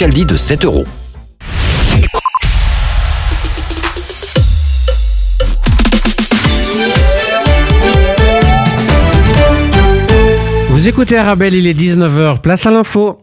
Scaldi de 7 euros. Vous écoutez Arabelle, il est 19h, place à l'info.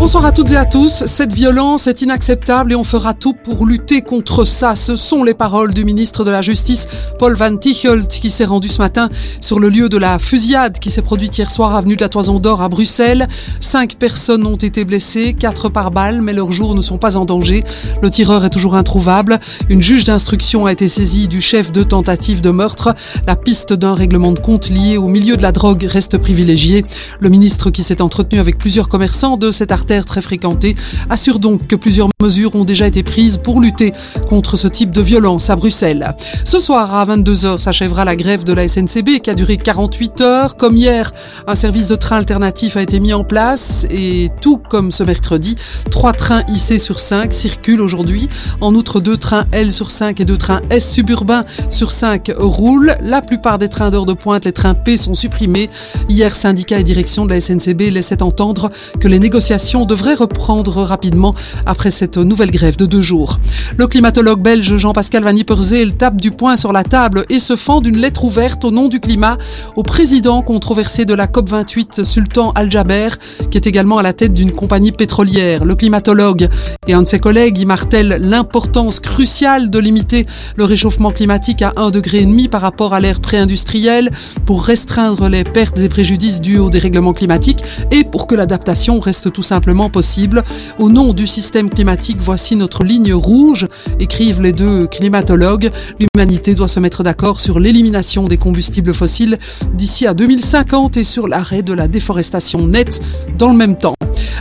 Bonsoir à toutes et à tous. Cette violence est inacceptable et on fera tout pour lutter contre ça. Ce sont les paroles du ministre de la Justice, Paul Van Tichelt, qui s'est rendu ce matin sur le lieu de la fusillade qui s'est produite hier soir avenue de la Toison d'Or à Bruxelles. Cinq personnes ont été blessées, quatre par balle, mais leurs jours ne sont pas en danger. Le tireur est toujours introuvable. Une juge d'instruction a été saisie du chef de tentative de meurtre. La piste d'un règlement de compte lié au milieu de la drogue reste privilégiée. Le ministre qui s'est entretenu avec plusieurs commerçants de cette très fréquentée, assure donc que plusieurs mesures ont déjà été prises pour lutter contre ce type de violence à Bruxelles. Ce soir à 22h s'achèvera la grève de la SNCB qui a duré 48 heures. Comme hier, un service de train alternatif a été mis en place et tout comme ce mercredi, trois trains IC sur 5 circulent aujourd'hui. En outre, deux trains L sur 5 et deux trains S suburbains sur 5 roulent. La plupart des trains d'heure de pointe, les trains P sont supprimés. Hier, syndicats et direction de la SNCB laissaient entendre que les négociations devrait reprendre rapidement après cette nouvelle grève de deux jours. Le climatologue belge Jean-Pascal Van Yperseel tape du poing sur la table et se fend d'une lettre ouverte au nom du climat au président controversé de la COP28, Sultan Al-Jaber, qui est également à la tête d'une compagnie pétrolière. Le climatologue et un de ses collègues y martèlent l'importance cruciale de limiter le réchauffement climatique à 1,5 degré par rapport à l'ère pré-industrielle pour restreindre les pertes et préjudices dus au dérèglement climatique et pour que l'adaptation reste tout simplement possible. Au nom du système climatique, voici notre ligne rouge, écrivent les deux climatologues. L'humanité doit se mettre d'accord sur l'élimination des combustibles fossiles d'ici à 2050 et sur l'arrêt de la déforestation nette dans le même temps.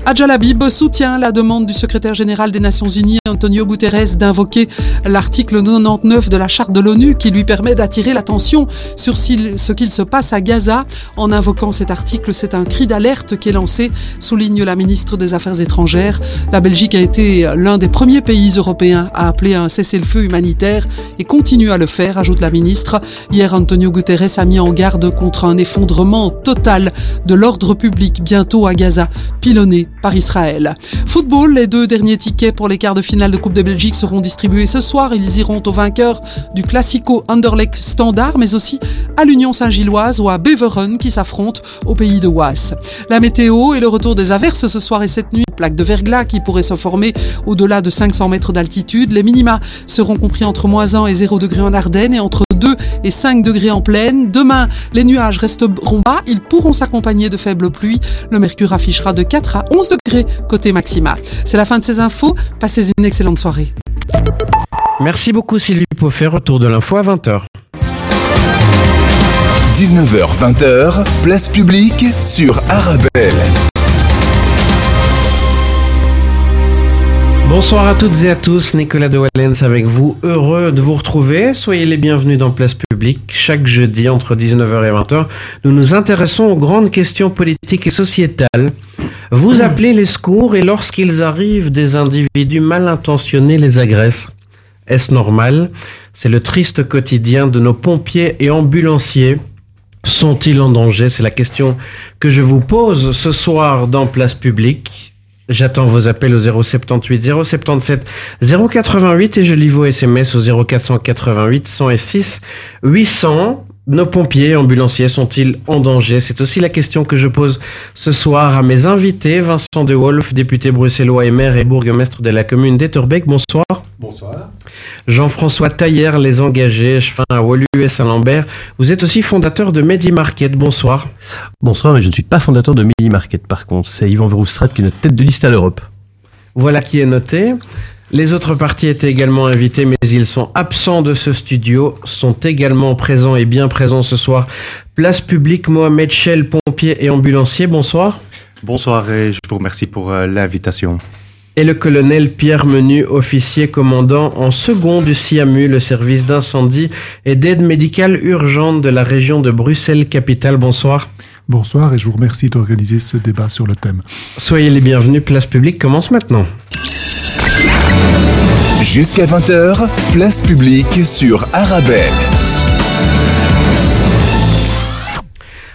Adjalabib soutient la demande du secrétaire général des Nations Unies, Antonio Guterres, d'invoquer l'article 99 de la charte de l'ONU qui lui permet d'attirer l'attention sur ce qu'il se passe à Gaza. En invoquant cet article, c'est un cri d'alerte qui est lancé, souligne la ministre des Affaires étrangères. La Belgique a été l'un des premiers pays européens à appeler un cessez-le-feu humanitaire et continue à le faire, ajoute la ministre. Hier, Antonio Guterres a mis en garde contre un effondrement total de l'ordre public bientôt à Gaza, pilonné par Israël. Football, les deux derniers tickets pour les quarts de finale de Coupe de Belgique seront distribués ce soir. Ils iront aux vainqueurs du Classico Anderlecht Standard, mais aussi à l'Union Saint-Gilloise ou à Beveren qui s'affrontent au pays de Was. La météo et le retour des averses ce soir et cette nuit. Plaque de verglas qui pourrait se former au-delà de 500 mètres d'altitude. Les minima seront compris entre moins 1 et 0 degrés en Ardennes et entre 2 et 5 degrés en plaine. Demain, les nuages resteront bas. Ils pourront s'accompagner de faibles pluies. Le mercure affichera de 4 à 11 degrés côté maxima. C'est la fin de ces infos. Passez une excellente soirée. Merci beaucoup Sylvie Poffet. Retour de l'info à 20h. 19h-20h, place publique sur Arabelle. Bonsoir à toutes et à tous, Nicolas de Wallens avec vous, heureux de vous retrouver. Soyez les bienvenus dans Place Publique. Chaque jeudi entre 19h et 20h, nous nous intéressons aux grandes questions politiques et sociétales. Vous appelez les secours et lorsqu'ils arrivent, des individus mal intentionnés les agressent. Est-ce normal? C'est le triste quotidien de nos pompiers et ambulanciers. Sont-ils en danger? C'est la question que je vous pose ce soir dans Place Publique. J'attends vos appels au 078 077 088 et je lis vos SMS au 0488 106 800. Nos pompiers ambulanciers sont-ils en danger? C'est aussi la question que je pose ce soir à mes invités. Vincent De Wolf, député bruxellois et maire et bourgmestre de la commune d'Etterbeek. Bonsoir. Bonsoir. Jean-François Taillère, les engagés, fin à Wolu et Saint-Lambert. Vous êtes aussi fondateur de Medi Market. Bonsoir. Bonsoir, mais je ne suis pas fondateur de Medi Market par contre. C'est Yvan Verhofstadt qui est notre tête de liste à l'Europe. Voilà qui est noté. Les autres partis étaient également invités, mais ils sont absents de ce studio, sont également présents et bien présents ce soir. Place publique, Mohamed Chel, pompier et ambulancier, bonsoir. Bonsoir et je vous remercie pour euh, l'invitation. Et le colonel Pierre Menu, officier commandant en second du CIAMU, le service d'incendie et d'aide médicale urgente de la région de Bruxelles-Capitale. Bonsoir. Bonsoir et je vous remercie d'organiser ce débat sur le thème. Soyez les bienvenus, Place publique commence maintenant. Jusqu'à 20h, place publique sur Arabelle.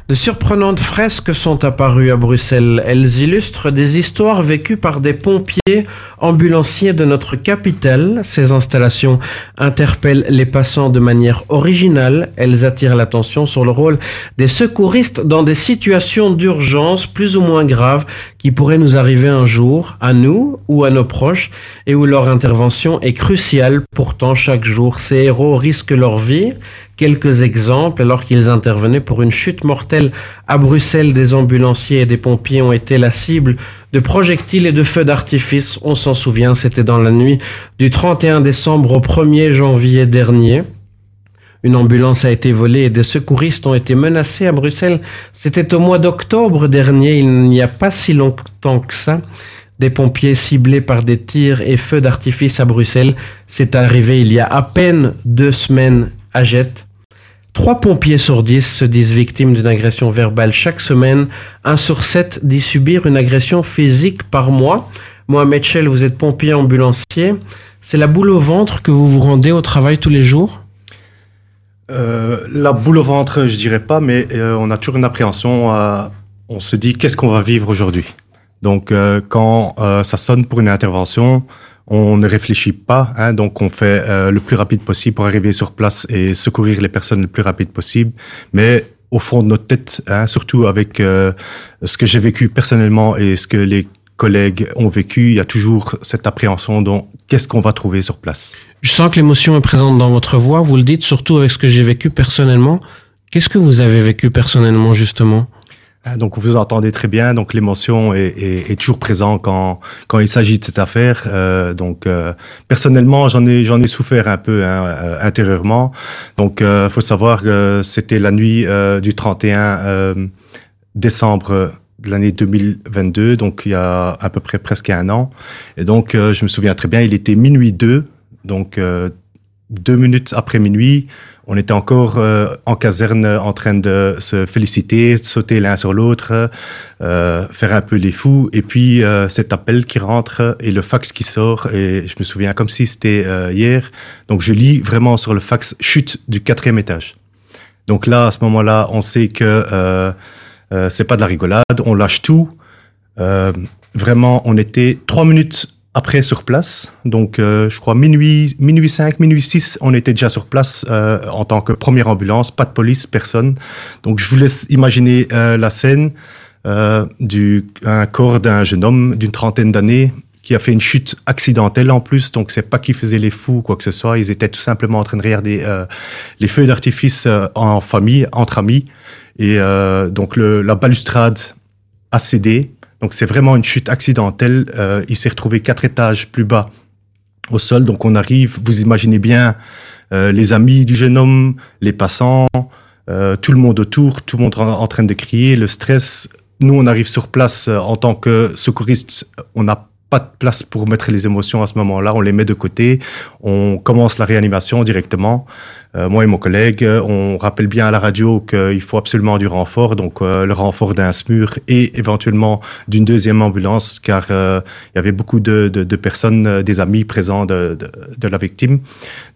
De surprenantes fresques sont apparues à Bruxelles. Elles illustrent des histoires vécues par des pompiers ambulanciers de notre capitale. Ces installations interpellent les passants de manière originale. Elles attirent l'attention sur le rôle des secouristes dans des situations d'urgence plus ou moins graves qui pourraient nous arriver un jour, à nous ou à nos proches, et où leur intervention est cruciale. Pourtant, chaque jour, ces héros risquent leur vie. Quelques exemples, alors qu'ils intervenaient pour une chute mortelle à Bruxelles, des ambulanciers et des pompiers ont été la cible de projectiles et de feux d'artifice. On s'en souvient, c'était dans la nuit du 31 décembre au 1er janvier dernier. Une ambulance a été volée et des secouristes ont été menacés à Bruxelles. C'était au mois d'octobre dernier, il n'y a pas si longtemps que ça. Des pompiers ciblés par des tirs et feux d'artifice à Bruxelles. C'est arrivé il y a à peine deux semaines à Jette. Trois pompiers sur dix se disent victimes d'une agression verbale chaque semaine. Un sur sept dit subir une agression physique par mois. Mohamed Chel, vous êtes pompier ambulancier. C'est la boule au ventre que vous vous rendez au travail tous les jours? Euh, La boule au ventre, je dirais pas, mais euh, on a toujours une appréhension. Euh, on se dit qu'est-ce qu'on va vivre aujourd'hui? Donc quand ça sonne pour une intervention, on ne réfléchit pas, hein, donc on fait euh, le plus rapide possible pour arriver sur place et secourir les personnes le plus rapide possible. Mais au fond de notre tête, hein, surtout avec euh, ce que j'ai vécu personnellement et ce que les collègues ont vécu, il y a toujours cette appréhension dont qu'est-ce qu'on va trouver sur place. Je sens que l'émotion est présente dans votre voix, vous le dites surtout avec ce que j'ai vécu personnellement. Qu'est-ce que vous avez vécu personnellement justement? Donc vous entendez très bien, donc l'émotion est, est, est toujours présente quand quand il s'agit de cette affaire. Euh, donc euh, personnellement, j'en ai j'en ai souffert un peu hein, euh, intérieurement. Donc euh, faut savoir que c'était la nuit euh, du 31 euh, décembre de l'année 2022, donc il y a à peu près presque un an. Et donc je me souviens très bien, il était minuit 2, donc deux minutes après minuit. On était encore euh, en caserne en train de se féliciter, de sauter l'un sur l'autre, euh, faire un peu les fous. Et puis euh, cet appel qui rentre et le fax qui sort. Et je me souviens comme si c'était euh, hier. Donc je lis vraiment sur le fax chute du quatrième étage. Donc là, à ce moment-là, on sait que euh, c'est pas de la rigolade. On lâche tout. Vraiment, on était trois minutes après sur place. Donc, euh, je crois minuit, minuit 5, minuit 6, on était déjà sur place euh, en tant que première ambulance, pas de police, personne. Donc, je vous laisse imaginer euh, la scène euh, du un corps d'un jeune homme d'une trentaine d'années qui a fait une chute accidentelle en plus. Donc, c'est pas qu'ils faisaient les fous ou quoi que ce soit. Ils étaient tout simplement en train de regarder euh, les feux d'artifice euh, en famille, entre amis. Et donc, le, la balustrade a cédé. Donc c'est vraiment une chute accidentelle. Euh, il s'est retrouvé quatre étages plus bas au sol. Donc on arrive, vous imaginez bien euh, les amis du jeune homme, les passants, euh, tout le monde autour, tout le monde en, en, train de crier, le stress. Nous on arrive sur place en tant que secouriste, on n'a pas de place pour mettre les émotions à ce moment-là, on les met de côté, on commence la réanimation directement. Euh, moi et mon collègue, on rappelle bien à la radio qu'il faut absolument du renfort, donc euh, le renfort d'un SMUR et éventuellement d'une deuxième ambulance, car euh, il y avait beaucoup de, de, de personnes, des amis présents de, de, la victime.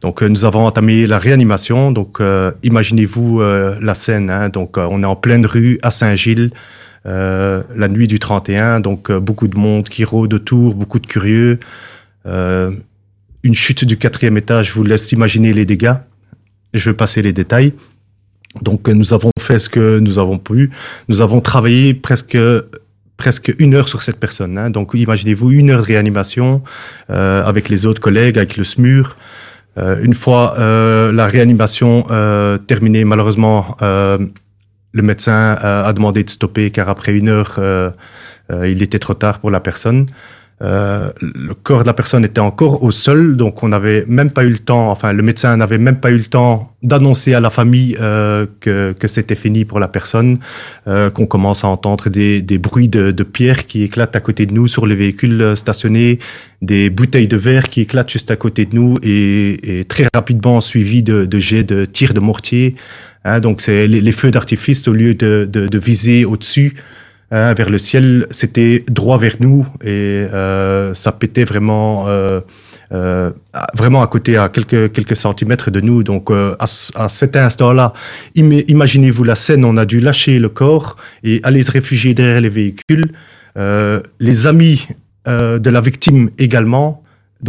Donc nous avons entamé la réanimation. Donc imaginez-vous la scène. Hein, donc on est en pleine rue à Saint-Gilles. Euh, la nuit du 31, donc euh, beaucoup de monde qui rôde autour, beaucoup de curieux. Euh, une chute du quatrième étage, je vous laisse imaginer les dégâts. Je vais passer les détails. Donc, euh, nous avons fait ce que nous avons pu. Nous avons travaillé presque presque une heure sur cette personne. Hein. Donc, imaginez-vous une heure de réanimation euh, avec les autres collègues, avec le SMUR. Euh, une fois euh, la réanimation euh, terminée, malheureusement, euh, le médecin a demandé de stopper car après une heure, il était trop tard pour la personne. Euh, le corps de la personne était encore au sol, donc on n'avait même pas eu le temps, enfin le médecin n'avait même pas eu le temps d'annoncer à la famille euh, que, que c'était fini pour la personne, euh, qu'on commence à entendre des, des bruits de, de pierres qui éclatent à côté de nous sur les véhicules stationnés, des bouteilles de verre qui éclatent juste à côté de nous et, et très rapidement suivi de, de jets de tirs de mortier. Hein, donc c'est les, les, feux d'artifice au lieu de, de, de viser au-dessus. Hein, vers le ciel, c'était droit vers nous et euh, ça pétait vraiment euh, euh, vraiment à côté, à quelques, quelques centimètres de nous. Donc, euh, à, cet instant-là, imaginez-vous la scène, on a dû lâcher le corps et aller se réfugier derrière les véhicules. Euh, les amis euh, de la victime également.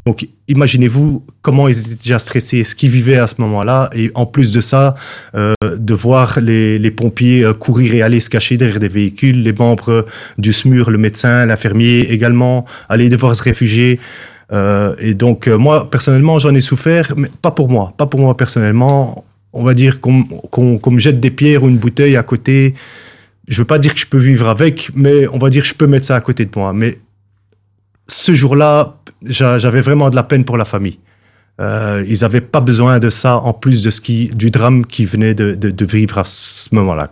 Donc, imaginez-vous comment ils étaient déjà stressés, ce qu'ils vivaient à ce moment-là, et en plus de ça, euh, de voir les, pompiers euh, courir et aller se cacher derrière des véhicules, les membres du SMUR, le médecin, l'infirmier également, aller devoir se réfugier. Euh, et donc, moi, personnellement, j'en ai souffert, mais pas pour moi, pas pour moi personnellement. On va dire qu'on qu qu me jette des pierres ou une bouteille à côté. Je veux pas dire que je peux vivre avec, mais on va dire que je peux mettre ça à côté de moi. Mais ce jour-là, j'avais vraiment de la peine pour la famille. Euh, ils n'avaient pas besoin de ça en plus de ce qui, du drame qui venait de, de, de vivre à ce moment-là.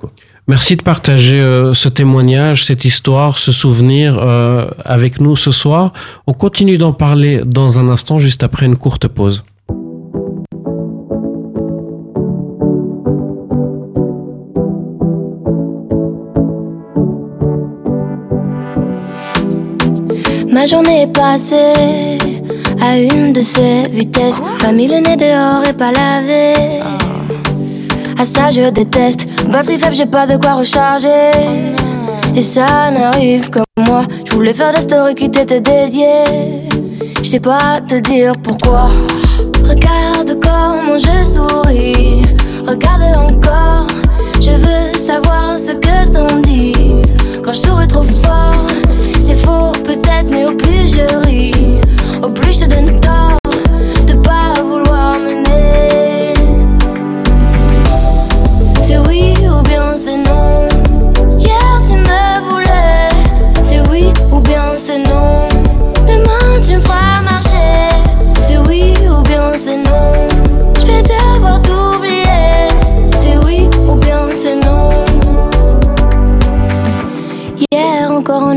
Merci de partager euh, ce témoignage, cette histoire, ce souvenir euh, avec nous ce soir. On continue d'en parler dans un instant, juste après une courte pause. Ma journée est passée à une de ces vitesses. Pas mis le nez dehors et pas lavé. À ça je déteste. Batterie faible, j'ai pas de quoi recharger. Et ça n'arrive que moi. Je voulais faire des stories qui t'étaient dédiées. Je sais pas te dire pourquoi. Regarde comment je souris. Regarde encore. Je veux savoir ce que t'en dis. Quand je souris trop fort, c'est faux peut-être, mais au plus je ris, au plus je te donne tort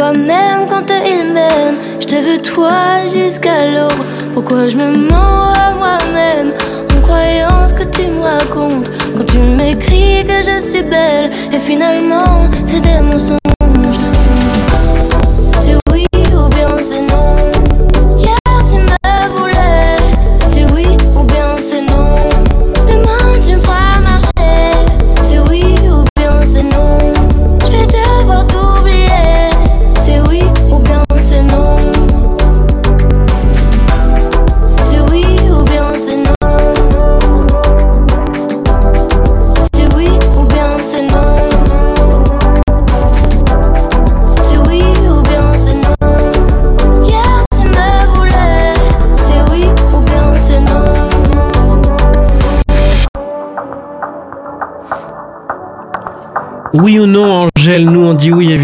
Pourquoi même quand ils m'aiment, je te veux toi jusqu'à l'aube. Pourquoi je me mens à moi-même? En croyant ce que tu me racontes. Quand tu m'écris que je suis belle. Et finalement c'est des mensonges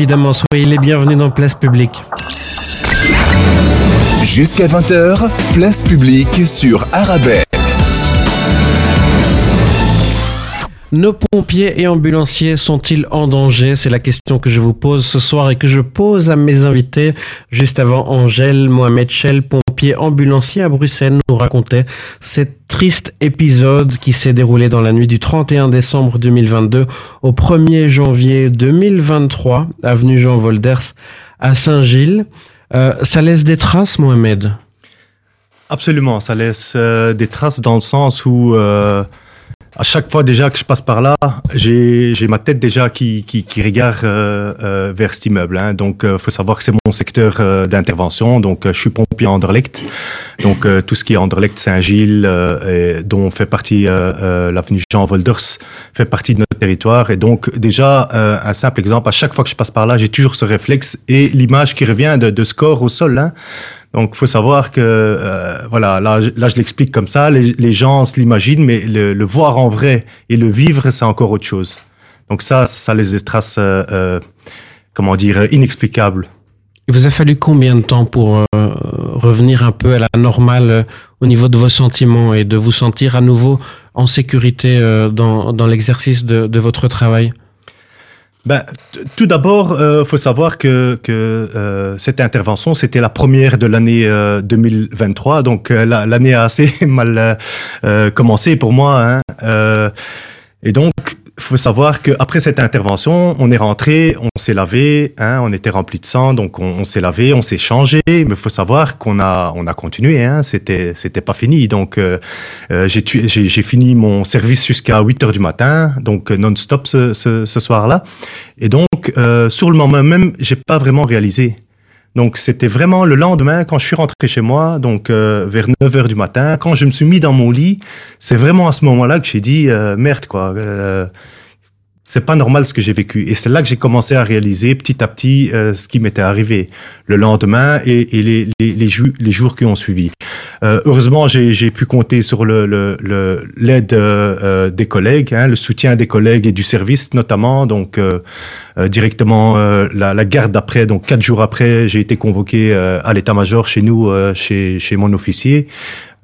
évidemment. Soyez les bienvenus dans Place Publique. Jusqu'à 20h, place publique sur Arabelle. Nos pompiers et ambulanciers sont-ils en danger? C'est la question que je vous pose ce soir et que je pose à mes invités. Juste avant, Angèle Mohamed Chel, pompier ambulancier à Bruxelles, nous racontait cet triste épisode qui s'est déroulé dans la nuit du 31 décembre 2022 au 1er janvier 2023, avenue Jean Volders à Saint-Gilles. Euh, ça laisse des traces, Mohamed? Absolument, ça laisse euh, des traces dans le sens où euh, à chaque fois déjà que je passe par là, j'ai ma tête déjà qui, qui, qui regarde euh, euh, vers cet immeuble. Hein. Donc, euh, faut savoir que c'est mon secteur euh, d'intervention. Donc, euh, je suis pompier à Anderlecht. Donc, tout ce qui est Anderlecht, Saint-Gilles, dont fait partie l'avenue Jean Volders, fait partie de notre territoire. Et donc, déjà, un simple exemple, à chaque fois que je passe par là, j'ai toujours ce réflexe et l'image qui revient de, de score au sol. Hein. Donc, faut savoir que, euh, voilà, là, là je l'explique comme ça, les, gens se l'imaginent, mais le, le, voir en vrai et le vivre, c'est encore autre chose. Donc ça, ça les des traces, euh, euh, comment dire, inexplicables. Il vous a fallu combien de temps pour euh, revenir un peu à la normale euh, au niveau de vos sentiments et de vous sentir à nouveau en sécurité dans, dans l'exercice de, de votre travail? Ben, tout d'abord, euh, faut savoir que, que euh, cette intervention, c'était la première de l'année euh, 2023, donc euh, l'année a assez mal euh, commencé pour moi. Hein, euh, et donc, faut savoir qu'après cette intervention, on est rentré, on s'est lavé, hein, on était rempli de sang, donc on, s'est lavé, on s'est changé. Mais faut savoir qu'on a, on a continué, hein, c'était, c'était pas fini. Donc euh, euh, j'ai, j'ai, j'ai fini mon service jusqu'à 8 heures du matin, donc euh, non-stop ce, ce, ce soir-là. Et donc euh, sur le moment même, j'ai pas vraiment réalisé. Donc c'était vraiment le lendemain quand je suis rentré chez moi, donc euh, vers 9 heures du matin, quand je me suis mis dans mon lit, c'est vraiment à ce moment-là que j'ai dit euh, merde quoi. Euh, c'est pas normal ce que j'ai vécu et c'est là que j'ai commencé à réaliser petit à petit euh, ce qui m'était arrivé le lendemain et, et les, les, les, ju- les, jours qui ont suivi. Euh, heureusement, j'ai pu compter sur l'aide le, le, le euh, des collègues, hein, le soutien des collègues et du service notamment. Donc euh, euh, directement la, la, garde d'après, donc quatre jours après, j'ai été convoqué à l'état-major chez nous, chez, chez mon officier.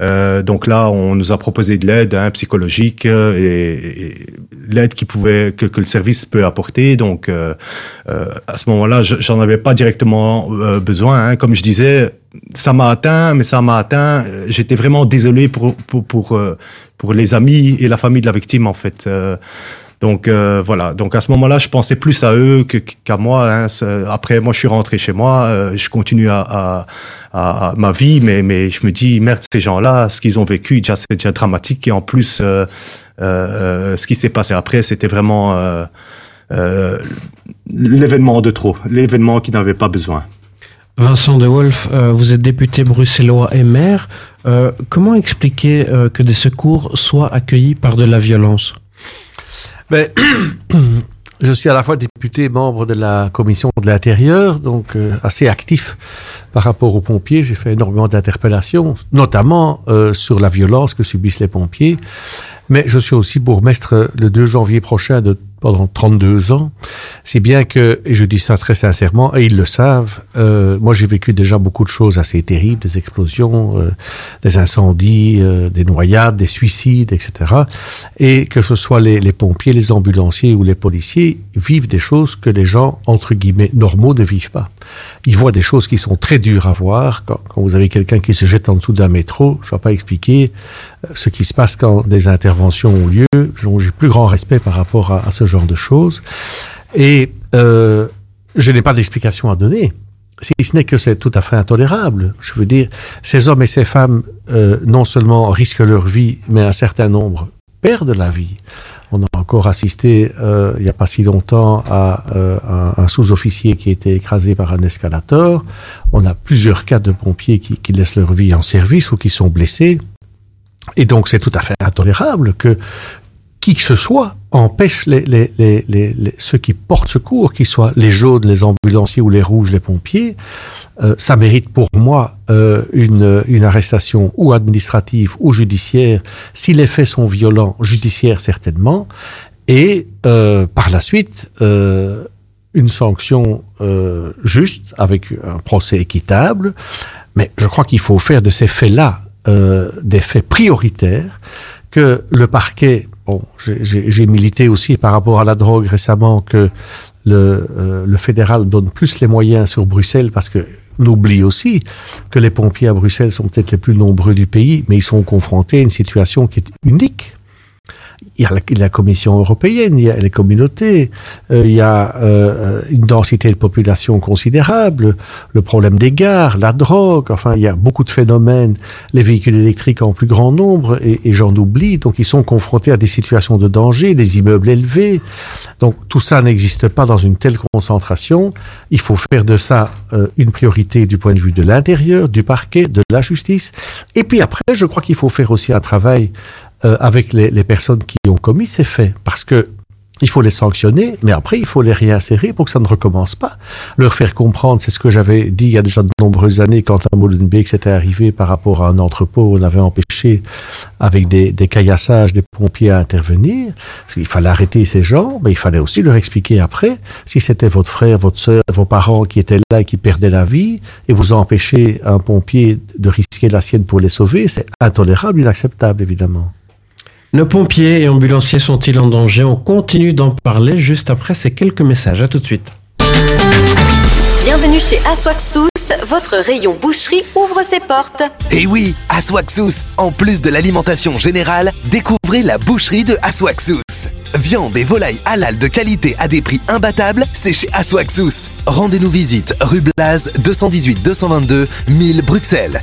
Euh, donc là, on nous a proposé de l'aide hein, psychologique euh, et, et l'aide qui pouvait que, que, le service peut apporter. Donc euh, à ce moment-là, j'en avais pas directement besoin. Hein. Comme je disais, ça m'a atteint, mais ça m'a atteint. J'étais vraiment désolé pour pour, pour pour les amis et la famille de la victime en fait. Donc euh, voilà. Donc à ce moment-là, je pensais plus à eux qu'à moi. Hein. Après, moi, je suis rentré chez moi. Euh, je continue à, ma vie, mais je me dis merde, ces gens-là, ce qu'ils ont vécu, déjà c'est déjà dramatique. Et en plus, euh, ce qui s'est passé après, c'était vraiment l'événement de trop, l'événement qui n'avait pas besoin. Vincent De Wolf, vous êtes député bruxellois et maire. Comment expliquer que des secours soient accueillis par de la violence? Je suis à la fois député, membre de la commission de l'intérieur, donc euh, assez actif par rapport aux pompiers. J'ai fait énormément d'interpellations, notamment euh, sur la violence que subissent les pompiers. Mais je suis aussi bourgmestre le 2 janvier prochain de pendant 32 ans. C'est bien que, et je dis ça très sincèrement, et ils le savent, euh, moi j'ai vécu déjà beaucoup de choses assez terribles, des explosions, euh, des incendies, euh, des noyades, des suicides, etc. Et que ce soit les, les, pompiers, les ambulanciers ou les policiers vivent des choses que les gens, entre guillemets, normaux ne vivent pas. Ils voient des choses qui sont très dures à voir. Quand, quand vous avez quelqu'un qui se jette en dessous d'un métro, je ne vais pas expliquer ce qui se passe quand des interventions ont lieu. J'ai plus grand respect par rapport à, à ce genre de choses. Et euh, je n'ai pas d'explication à donner. Si ce n'est que c'est tout à fait intolérable. Je veux dire, ces hommes et ces femmes euh, non seulement risquent leur vie, mais un certain nombre perdent la vie. On a encore assisté euh, il n'y a pas si longtemps à un, sous-officier qui a été écrasé par un escalator. On a plusieurs cas de pompiers qui laissent leur vie en service ou qui sont blessés. Et donc c'est tout à fait intolérable que qui que ce soit empêche les, les, les, les, ceux qui portent secours, qu'ils soient les jaunes, les ambulanciers ou les rouges, les pompiers, euh, ça mérite pour moi euh, une, une arrestation ou administrative ou judiciaire, si les faits sont violents, judiciaire certainement, et euh, par la suite, euh, une sanction euh, juste, avec un procès équitable, mais je crois qu'il faut faire de ces faits-là euh, des faits prioritaires, que le parquet J'ai milité aussi par rapport à la drogue récemment que le, euh, le, fédéral donne plus les moyens sur Bruxelles parce que n'oublie aussi que les pompiers à Bruxelles sont peut-être les plus nombreux du pays, mais ils sont confrontés à une situation qui est unique. Il y a la, la, Commission européenne, il y a les communautés, euh, il y a euh, une densité de population considérable, le problème des gares, la drogue, enfin, il y a beaucoup de phénomènes, les véhicules électriques en plus grand nombre, et, et j'en oublie, donc ils sont confrontés à des situations de danger, des immeubles élevés. Donc tout ça n'existe pas dans une telle concentration. Il faut faire de ça euh, une priorité du point de vue de l'intérieur, du parquet, de la justice. Et puis après, je crois qu'il faut faire aussi un travail euh, avec les, les, personnes qui ont commis ces faits. Parce que il faut les sanctionner, mais après, il faut les réinsérer pour que ça ne recommence pas. Leur faire comprendre, c'est ce que j'avais dit il y a déjà de nombreuses années quand à Molenbeek c'était arrivé par rapport à un entrepôt où on avait empêché avec des, des caillassages des pompiers à intervenir. Il fallait arrêter ces gens, mais il fallait aussi leur expliquer après, si c'était votre frère, votre soeur, vos parents qui étaient là et qui perdaient la vie, et vous empêchez un pompier de risquer la sienne pour les sauver, c'est intolérable, inacceptable, évidemment. Nos pompiers et ambulanciers sont-ils en danger? On continue d'en parler juste après ces quelques messages. À tout de suite. Bienvenue chez Aswaxous, votre rayon boucherie ouvre ses portes. Et oui, Aswaxous, en plus de l'alimentation générale, découvrez la boucherie de Aswaxous. Viande et volaille halal de qualité à des prix imbattables, c'est chez Aswaxous. Rendez-nous visite rue Blaz 218 222 1000 Bruxelles.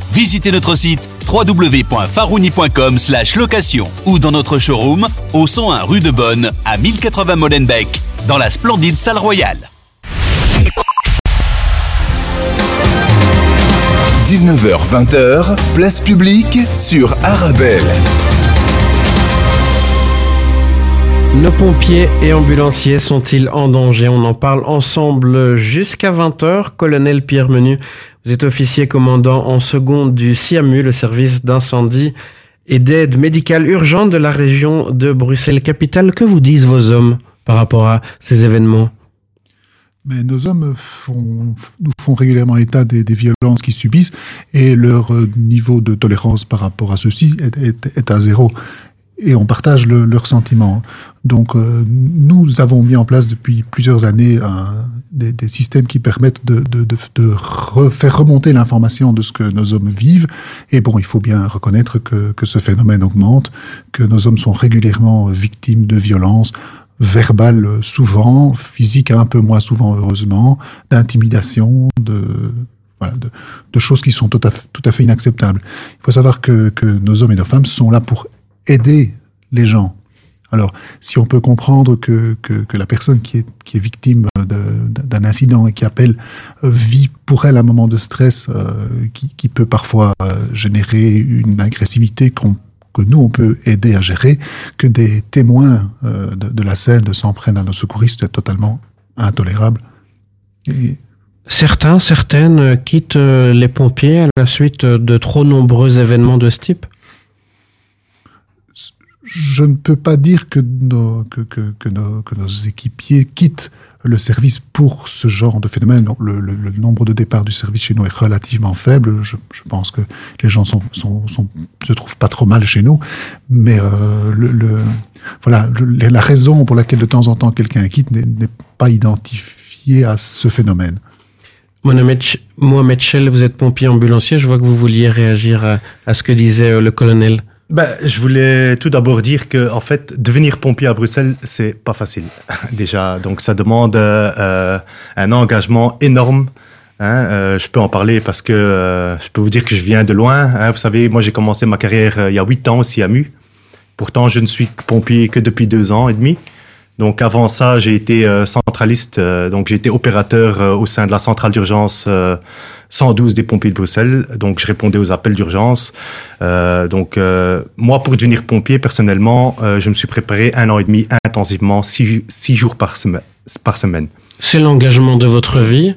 Visitez notre site www.farouni.com location ou dans notre showroom au 101 rue de Bonne à 1080 Molenbeek dans la splendide salle royale. 19h-20h, place publique sur Arabelle. Nos pompiers et ambulanciers sont-ils en danger? On en parle ensemble jusqu'à 20h. Colonel Pierre Menu, vous êtes officier commandant en seconde du SIAMU, le service d'incendie et d'aide médicale urgente de la région de Bruxelles-Capitale. Que vous disent vos hommes par rapport à ces événements? Mais nos hommes nous font régulièrement état des, violences qu'ils subissent et leur niveau de tolérance par rapport à ceci est à zéro. Et on partage le, leurs sentiments. Donc, euh, nous avons mis en place depuis plusieurs années un, des, des, systèmes qui permettent de, de, de, de re, faire remonter l'information de ce que nos hommes vivent. Et bon, il faut bien reconnaître que, que ce phénomène augmente, que nos hommes sont régulièrement victimes de violences verbales souvent, physiques un peu moins souvent heureusement, d'intimidation, de, voilà, de, de, choses qui sont tout à, fait, tout à fait inacceptables. Il faut savoir que, que nos hommes et nos femmes sont là pour aider les gens. Alors, si on peut comprendre que, que, que la personne qui est, qui est victime d'un incident et qui appelle euh, vit pour elle un moment de stress euh, qui, qui, peut parfois euh, générer une agressivité qu'on que nous, on peut aider à gérer, que des témoins euh, de, la scène s'en prennent à nos secouristes, c'est totalement intolérable. Certains, certaines quittent les pompiers à la suite de trop nombreux événements de ce type? Je ne peux pas dire que nos, que, que, que, nos, que nos équipiers quittent le service pour ce genre de phénomène. Le, le, le, nombre de départs du service chez nous est relativement faible. Je, je pense que les gens sont, sont, sont, se trouvent pas trop mal chez nous, mais euh, le, le, voilà, la raison pour laquelle de temps en temps quelqu'un quitte n'est pas identifiée à ce phénomène. Mohamed Chel, vous êtes pompier ambulancier. Je vois que vous vouliez réagir à, à ce que disait le colonel. Ben, je voulais tout d'abord dire que, en fait, devenir pompier à Bruxelles, c'est pas facile. Déjà, donc ça demande euh, un engagement énorme. Hein, euh, je peux en parler parce que euh, je peux vous dire que je viens de loin. Hein, vous savez, moi j'ai commencé ma carrière euh, il y a huit ans au CIAMU. Pourtant, je ne suis pompier que depuis deux ans et demi. Donc avant ça, j'ai été euh, centraliste. Euh, donc j'ai été opérateur au sein de la centrale d'urgence 112 des pompiers de Bruxelles. Donc, je répondais aux appels d'urgence. Euh, donc, euh, moi, pour devenir pompier, personnellement, euh, je me suis préparé un an et demi intensivement, six, jours. Par semaine. C'est l'engagement de votre vie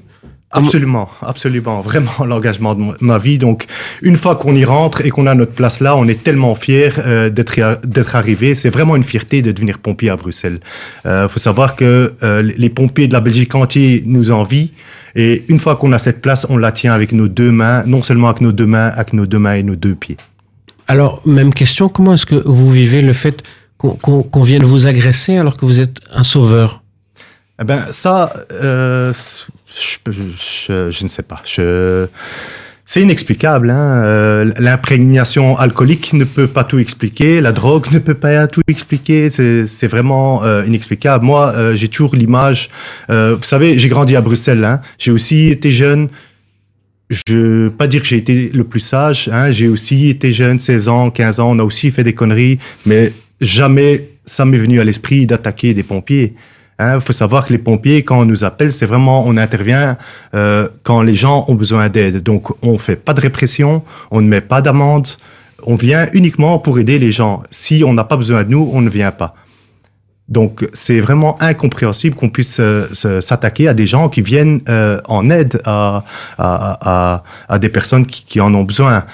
Absolument, absolument, vraiment l'engagement de ma vie. Donc, une fois qu'on y rentre et qu'on a notre place là, on est tellement fiers euh, d'être d'être arrivé. C'est vraiment une fierté de devenir pompier à Bruxelles. Il euh, faut savoir que euh, les pompiers de la Belgique entière nous envient. Et une fois qu'on a cette place, on la tient avec nos deux mains, non seulement avec nos deux mains, avec nos deux mains et nos deux pieds. Alors, même question, comment est-ce que vous vivez le fait qu'on vienne vous agresser alors que vous êtes un sauveur? Eh ben, ça, euh, je, ne sais pas. C'est inexplicable. Hein. Euh, l'imprégnation alcoolique ne peut pas tout expliquer. La drogue ne peut pas tout expliquer. C'est vraiment euh, inexplicable. Moi, euh, j'ai toujours l'image. vous savez, j'ai grandi à Bruxelles. Hein. J'ai aussi été jeune. Je pas dire que j'ai été le plus sage. Hein. J'ai aussi été jeune, 16 ans, 15 ans. On a aussi fait des conneries, mais jamais ça m'est venu à l'esprit d'attaquer des pompiers. Il hein, faut savoir que les pompiers, quand on nous appelle, c'est vraiment on intervient euh, quand les gens ont besoin d'aide. Donc on fait pas de répression, on ne met pas d'amende, on vient uniquement pour aider les gens. Si on n'a pas besoin de nous, on ne vient pas. Donc c'est vraiment incompréhensible qu'on puisse euh, s'attaquer à des gens qui viennent euh, en aide à, à, à, à, des personnes qui, qui en ont besoin.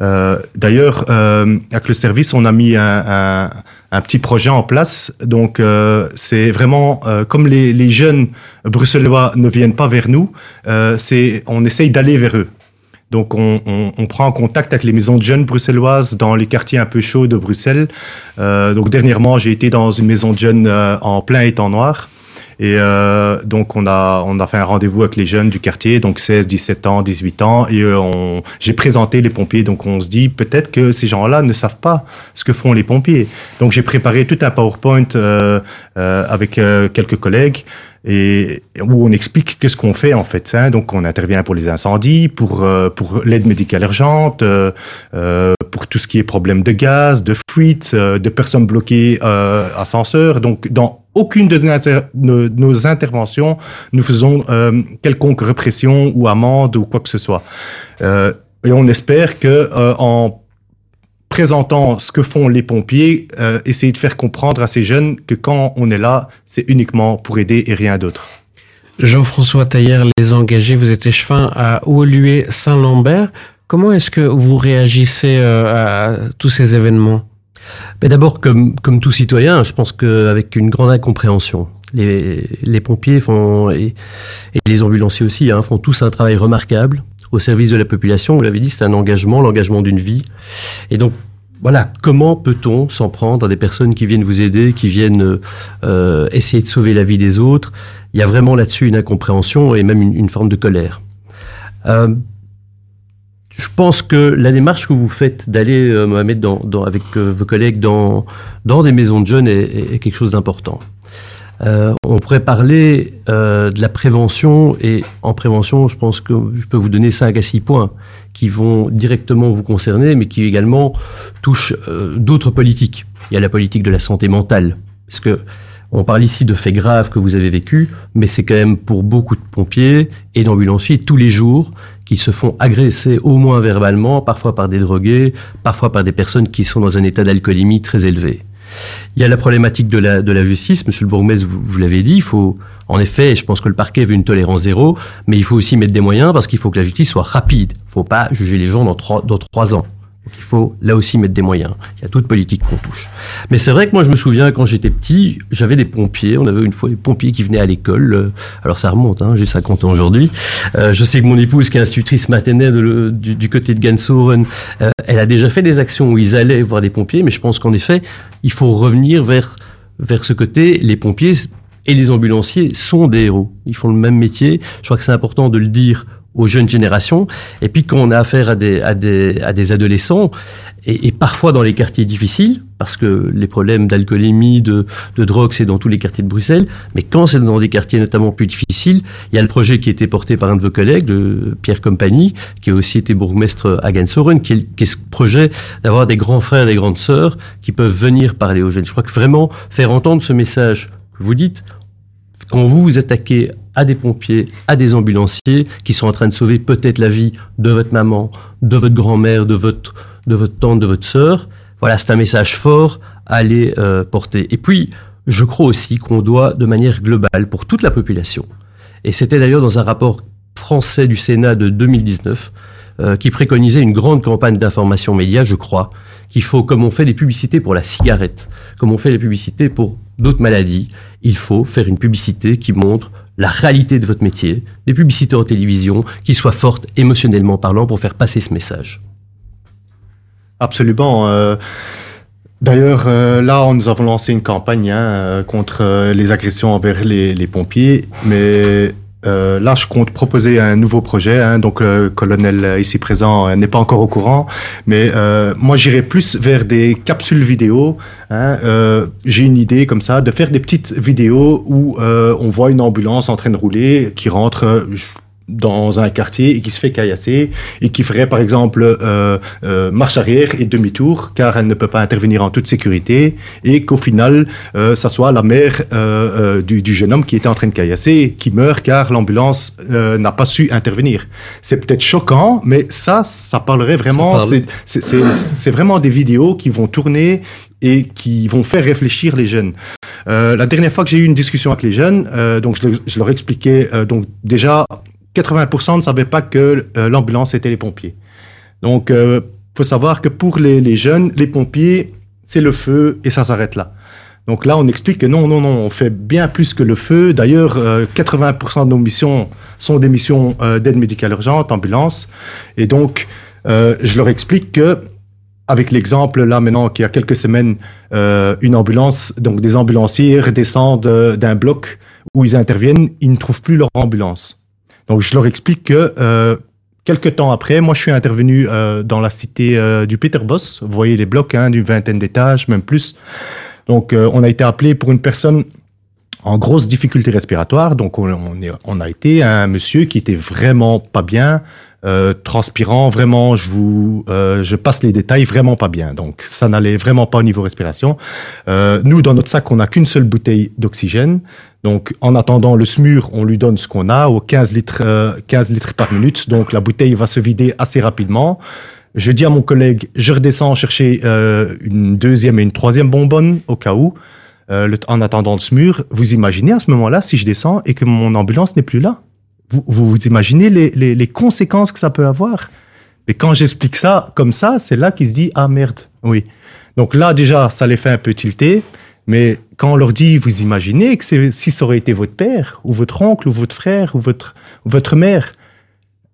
Euh, D'ailleurs, euh, avec le service, on a mis un, un un petit projet en place. Donc, euh, c'est vraiment euh, comme les, les, jeunes bruxellois ne viennent pas vers nous, euh, c'est on essaye d'aller vers eux. Donc, on, on, on, prend contact avec les maisons de jeunes bruxelloises dans les quartiers un peu chauds de Bruxelles. Euh, donc, dernièrement, j'ai été dans une maison de jeunes en plein étang noir. Et euh, donc on a on a fait un rendez-vous avec les jeunes du quartier, donc 16, 17 ans, 18 ans, et euh, on j'ai présenté les pompiers. Donc on se dit peut-être que ces gens-là ne savent pas ce que font les pompiers. Donc j'ai préparé tout un PowerPoint euh, euh avec euh, quelques collègues et où on explique qu'est-ce qu'on fait en fait. Hein. Donc on intervient pour les incendies, pour euh, pour l'aide médicale urgente, euh, pour tout ce qui est problème de gaz, de fuite, de personnes bloquées ascenseurs. Donc dans aucune de nos, interventions, nous faisons euh, quelconque répression ou amende ou quoi que ce soit. Euh, et on espère que euh, en présentant ce que font les pompiers, euh, essayer de faire comprendre à ces jeunes que quand on est là, c'est uniquement pour aider et rien d'autre. Jean-François Taillère, les engagés, vous êtes échevin à Oulué-Saint-Lambert. Comment est-ce que vous réagissez à tous ces événements? D'abord, comme, tout citoyen, je pense qu'avec une grande incompréhension. Les, pompiers font, et, les ambulanciers aussi hein, font tous un travail remarquable au service de la population. Vous l'avez dit, c'est un engagement, l'engagement d'une vie. Et donc, voilà, comment peut-on s'en prendre à des personnes qui viennent vous aider, qui viennent euh, essayer de sauver la vie des autres? Il y a vraiment là-dessus une incompréhension et même une, une forme de colère. Euh, je pense que la démarche que vous faites d'aller, euh, Mohamed, avec euh, vos collègues dans, des maisons de jeunes est, quelque chose d'important. Euh, on pourrait parler de la prévention et en prévention, je pense que je peux vous donner 5 à 6 points qui vont directement vous concerner, mais qui également touchent d'autres politiques. Il y a la politique de la santé mentale, parce que on parle ici de faits graves que vous avez vécus, mais c'est quand même pour beaucoup de pompiers et d'ambulanciers tous les jours qui se font agresser au moins verbalement, parfois par des drogués, parfois par des personnes qui sont dans un état d'alcoolémie très élevé. Il y a la problématique de la, de la justice, monsieur le bourgmestre, vous, l'avez dit, il faut, en effet, je pense que le parquet veut une tolérance zéro, mais il faut aussi mettre des moyens parce qu'il faut que la justice soit rapide. Il ne faut pas juger les gens dans trois, dans trois ans. Il faut là aussi mettre des moyens. Il y a toute politique qu'on touche. Mais c'est vrai que moi je me souviens quand j'étais petit, j'avais des pompiers. On avait une fois des pompiers qui venaient à l'école. Euh, alors ça remonte, hein, juste à compter aujourd'hui. Euh, je sais que mon épouse, qui est institutrice maternelle du, côté de Gansoren, euh, elle a déjà fait des actions où ils allaient voir des pompiers. Mais je pense qu'en effet, il faut revenir vers vers ce côté. Les pompiers et les ambulanciers sont des héros. Ils font le même métier. Je crois que c'est important de le dire aux jeunes générations. Et puis quand on a affaire à des, à des, à des adolescents, et, parfois dans les quartiers difficiles, parce que les problèmes d'alcoolémie, de, de drogue, c'est dans tous les quartiers de Bruxelles, mais quand c'est dans des quartiers notamment plus difficiles, il y a le projet qui a été porté par un de vos collègues, Pierre Compagnie, qui a aussi été bourgmestre à Gansoren, qui qui est ce projet d'avoir des grands frères et des grandes sœurs qui peuvent venir parler aux jeunes. Je crois que vraiment faire entendre ce message que vous dites, quand vous vous attaquez à des pompiers, à des ambulanciers qui sont en train de sauver peut-être la vie de votre maman, de votre grand-mère, de votre, tante, de votre sœur, voilà, c'est un message fort à aller euh, porter. Et puis, je crois aussi qu'on doit, de manière globale, pour toute la population, et c'était d'ailleurs dans un rapport français du Sénat de 2019 euh, qui préconisait une grande campagne d'information média, je crois, qu'il faut, comme on fait des publicités pour la cigarette, comme on fait les publicités pour d'autres maladies, il faut faire une publicité qui montre la réalité de votre métier, des publicités en télévision qui soient fortes émotionnellement parlant pour faire passer ce message. Absolument. Euh, D'ailleurs, euh, là, nous avons lancé une campagne hein, euh, contre les agressions envers les pompiers, mais euh, là, je compte proposer un nouveau projet. Hein, donc, le colonel ici présent n'est pas encore au courant, mais euh, moi, j'irai plus vers des capsules vidéo. Hein, euh, J'ai une idée comme ça de faire des petites vidéos où on voit une ambulance en train de rouler qui rentre dans un quartier et qui se fait caillasser et qui ferait par exemple euh, euh, marche arrière et demi-tour car elle ne peut pas intervenir en toute sécurité et qu'au final euh, ça soit la mère euh, euh, du, du, jeune homme qui était en train de caillasser qui meurt car l'ambulance euh, n'a pas su intervenir. C'est peut-être choquant mais ça, ça parlerait vraiment, c'est vraiment des vidéos qui vont tourner et qui vont faire réfléchir les jeunes. Euh, la dernière fois que j'ai eu une discussion avec les jeunes, euh, donc je, je leur expliquais euh, donc déjà 80% ne savaient pas que euh, l'ambulance était les pompiers. Donc, euh, faut savoir que pour les, les jeunes, les pompiers, c'est le feu et ça s'arrête là. Donc là, on explique que non, non, non, on fait bien plus que le feu. D'ailleurs, euh, 80% de nos missions sont des missions euh, d'aide médicale urgente, ambulance. Et donc, euh, je leur explique que, avec l'exemple là maintenant, qu'il y a quelques semaines, euh, une ambulance, donc des ambulanciers redescendent d'un bloc où ils interviennent, ils ne trouvent plus leur ambulance. Donc, je leur explique que euh, quelques temps après, moi, je suis intervenu euh, dans la cité euh, du Peterbos. Vous voyez les blocs hein, d'une vingtaine d'étages, même plus. Donc, on a été appelé pour une personne en grosse difficulté respiratoire. Donc, on, on a été un monsieur qui était vraiment pas bien, euh, transpirant, vraiment, je vous, euh, je passe les détails, vraiment pas bien. Donc, ça n'allait vraiment pas au niveau respiration. Euh, nous, dans notre sac, on n'a qu'une seule bouteille d'oxygène. Donc, en attendant le SMUR, on lui donne ce qu'on a, au 15 litres, euh, 15 litres par minute. Donc, la bouteille va se vider assez rapidement. Je dis à mon collègue, je redescends chercher euh, une deuxième et une troisième bonbonne au cas où, euh, le, en attendant le SMUR. Vous imaginez à ce moment-là, si je descends et que mon ambulance n'est plus là? Vous, vous, imaginez les, les, les, conséquences que ça peut avoir? Et quand j'explique ça comme ça, c'est là qu'ils se disent, ah merde, oui. Donc là, déjà, ça les fait un peu tilter. Mais quand on leur dit, vous imaginez que si ça aurait été votre père, ou votre oncle, ou votre frère, ou votre, votre mère,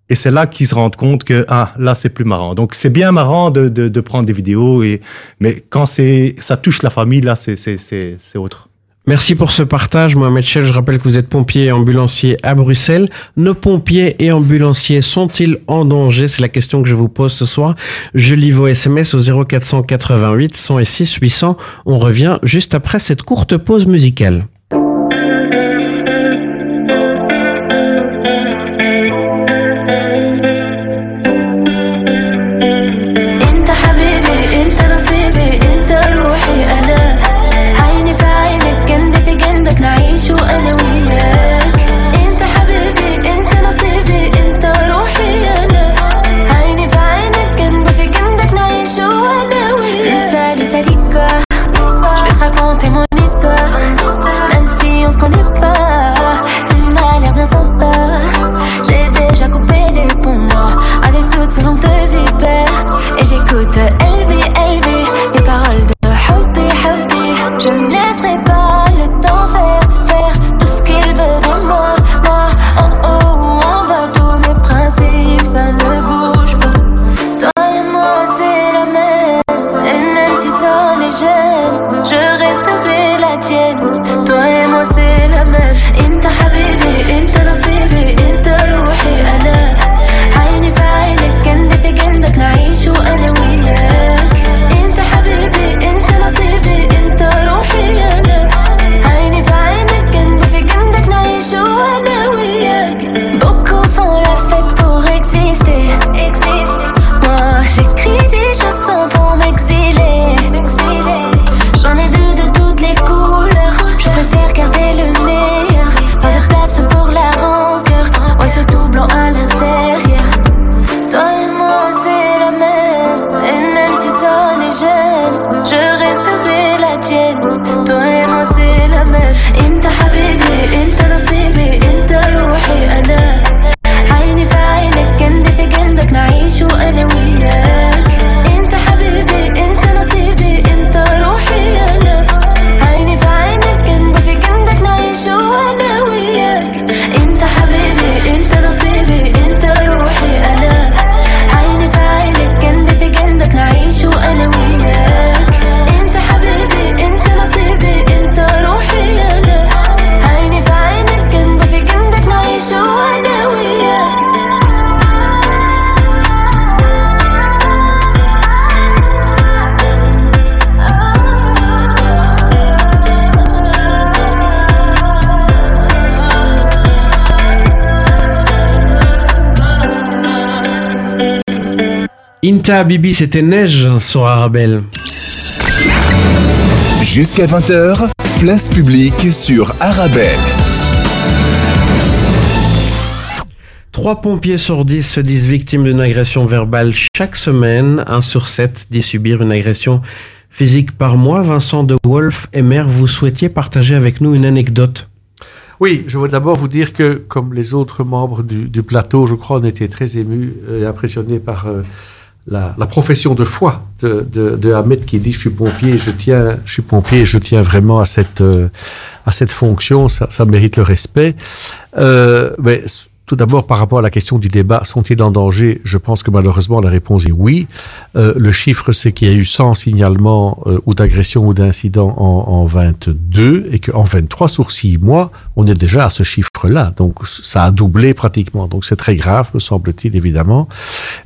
et c'est là qu'ils se rendent compte que ah là c'est plus marrant. Donc c'est bien marrant de, de, de, prendre des vidéos et mais quand c'est ça touche la famille là c'est c'est c'est autre. Merci pour ce partage, Mohamed Chel. Je rappelle que vous êtes pompier et ambulancier à Bruxelles. Nos pompiers et ambulanciers sont-ils en danger? C'est la question que je vous pose ce soir. Je lis vos SMS au 0488 106 800. On revient juste après cette courte pause musicale. Inta Bibi, c'était Neige sur Arabelle. Jusqu'à 20h, place publique sur Arabelle. Trois pompiers sur dix se disent victimes d'une agression verbale chaque semaine. Un sur sept dit subir une agression physique par mois. Vincent de Wolf et Mère, vous souhaitiez partager avec nous une anecdote Oui, je veux d'abord vous dire que, comme les autres membres du, du plateau, je crois, on était très émus et impressionnés par euh, la, la, profession de foi de, de, de, Ahmed qui dit je suis pompier, je tiens, je suis pompier, je tiens vraiment à cette euh, à cette fonction, ça, ça mérite le respect. Euh, mais tout d'abord, par rapport à la question du débat, sont-ils en danger? Je pense que malheureusement, la réponse est oui. Euh, le chiffre, c'est qu'il y a eu 100 signalements euh, ou d'agressions ou d'incidents en, en 22 et qu'en 23, sur 6 mois, on est déjà à ce chiffre-là. Donc, ça a doublé pratiquement. Donc, c'est très grave, me semble-t-il, évidemment.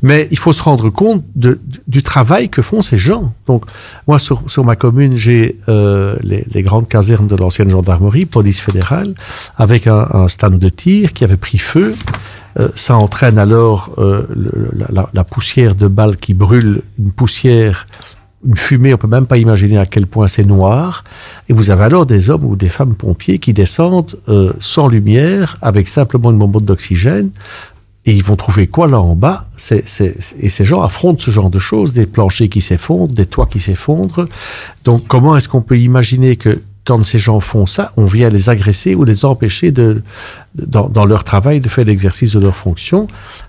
Mais il faut se rendre compte de, du travail que font ces gens. Donc, moi, sur, sur ma commune, j'ai euh, les, les, grandes casernes de l'ancienne gendarmerie, police fédérale, avec un, un stand de tir qui avait pris feu euh, ça entraîne alors euh, la, poussière de balles qui brûle, une poussière, une fumée, on peut même pas imaginer à quel point c'est noir. Et vous avez alors des hommes ou des femmes pompiers qui descendent euh, sans lumière, avec simplement une bombe d'oxygène. Et ils vont trouver quoi là en bas? Et ces gens affrontent ce genre de choses, des planchers qui s'effondrent, des toits qui s'effondrent. Donc comment est-ce qu'on peut imaginer que quand ces gens font ça, on vient les agresser ou les empêcher de, dans, dans leur travail de faire l'exercice de leur fonction.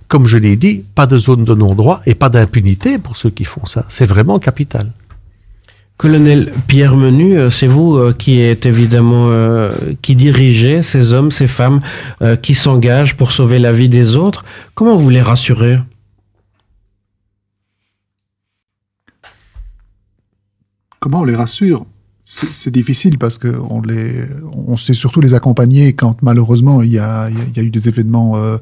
Comme je l'ai dit, pas de zone de non-droit et pas d'impunité pour ceux qui font ça. C'est vraiment capital. Colonel Pierre Menu, euh, c'est vous euh, qui êtes évidemment euh, qui dirigez ces hommes, ces femmes euh, qui s'engagent pour sauver la vie des autres. Comment vous les rassurez? Comment on les rassure? C'est difficile parce que on les, on sait surtout les accompagner quand malheureusement il y a, il y a eu des événements, euh,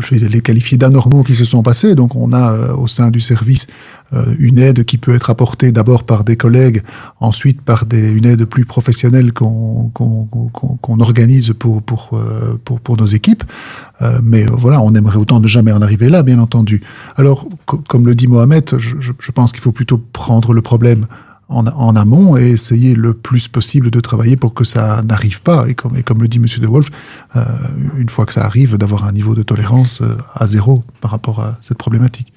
je vais les qualifier d'anormaux qui se sont passés. Donc on a euh, au sein du service euh, une aide qui peut être apportée d'abord par des collègues, ensuite par des, une aide plus professionnelle qu'on qu'on qu'on organise pour pour, euh, pour pour nos équipes. Euh, mais voilà, on aimerait autant ne jamais en arriver là, bien entendu. Alors comme le dit Mohamed, je, je pense qu'il faut plutôt prendre le problème en, en, amont et essayer le plus possible de travailler pour que ça n'arrive pas. Et comme, et comme le dit Monsieur De Wolf, euh, une fois que ça arrive, d'avoir un niveau de tolérance euh, à zéro par rapport à cette problématique.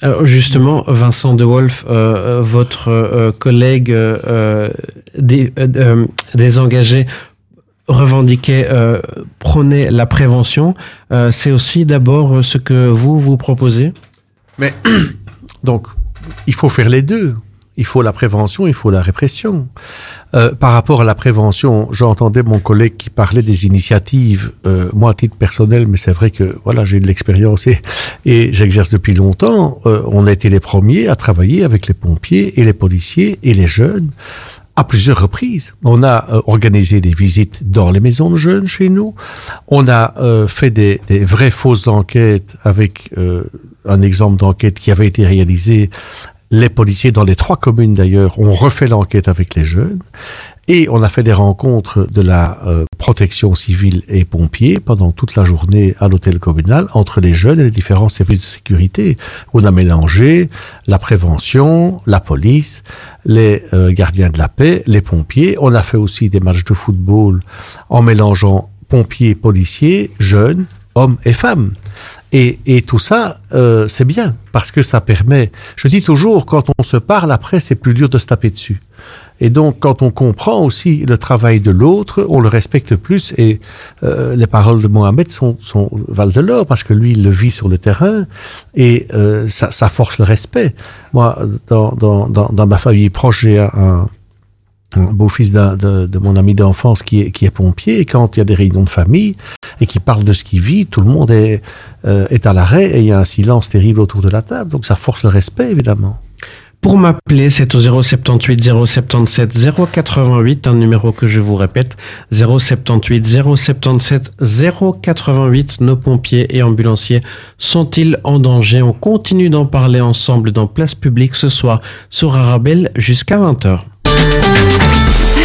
Alors justement, Vincent De Wolf, euh, votre euh, collègue euh, euh, engagés revendiquait, euh, prônait la prévention. Euh, C'est aussi d'abord ce que vous vous proposez? Mais donc, il faut faire les deux. Il faut la prévention, il faut la répression. Euh, par rapport à la prévention, j'entendais mon collègue qui parlait des initiatives, euh, moi à titre personnel, mais c'est vrai que voilà, j'ai de l'expérience et, et j'exerce depuis longtemps. Euh, on a été les premiers à travailler avec les pompiers et les policiers et les jeunes à plusieurs reprises. On a euh, organisé des visites dans les maisons de jeunes chez nous. On a euh, fait des, des vraies fausses enquêtes avec euh, un exemple d'enquête qui avait été réalisé les policiers dans les trois communes d'ailleurs ont refait l'enquête avec les jeunes et on a fait des rencontres de la euh, protection civile et pompiers pendant toute la journée à l'hôtel communal entre les jeunes et les différents services de sécurité. On a mélangé la prévention, la police, les euh, gardiens de la paix, les pompiers. On a fait aussi des matchs de football en mélangeant pompiers, policiers, jeunes, hommes et femmes. Et, et tout ça, euh, c'est bien, parce que ça permet... Je dis toujours, quand on se parle, après, c'est plus dur de se taper dessus. Et donc, quand on comprend aussi le travail de l'autre, on le respecte plus. Et euh, les paroles de Mohamed sont, sont valent de l'or, parce que lui, il le vit sur le terrain, et euh, ça, ça force le respect. Moi, dans, dans, dans, ma famille proche, j'ai un un beau-fils de, de, de mon ami d'enfance qui est, qui est pompier, et quand il y a des réunions de famille et qui parle de ce qu'il vit, tout le monde est, euh, est à l'arrêt et il y a un silence terrible autour de la table. Donc ça force le respect, évidemment. Pour m'appeler, c'est au 078 077 088, un numéro que je vous répète, 078 077 088. Nos pompiers et ambulanciers sont-ils en danger? On continue d'en parler ensemble dans Place Publique ce soir sur Arabelle jusqu'à 20h.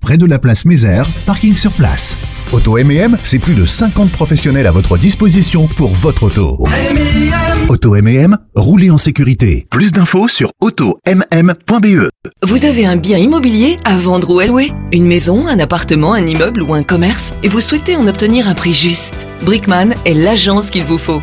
près de la place Mézère, parking sur place. Auto M&M, c'est plus de 50 professionnels à votre disposition pour votre auto. Auto M&M, roulez en sécurité. Plus d'infos sur automm.be. Vous avez un bien immobilier à vendre ou à louer? Une maison, un appartement, un immeuble ou un commerce? Et vous souhaitez en obtenir un prix juste? Brickman est l'agence qu'il vous faut.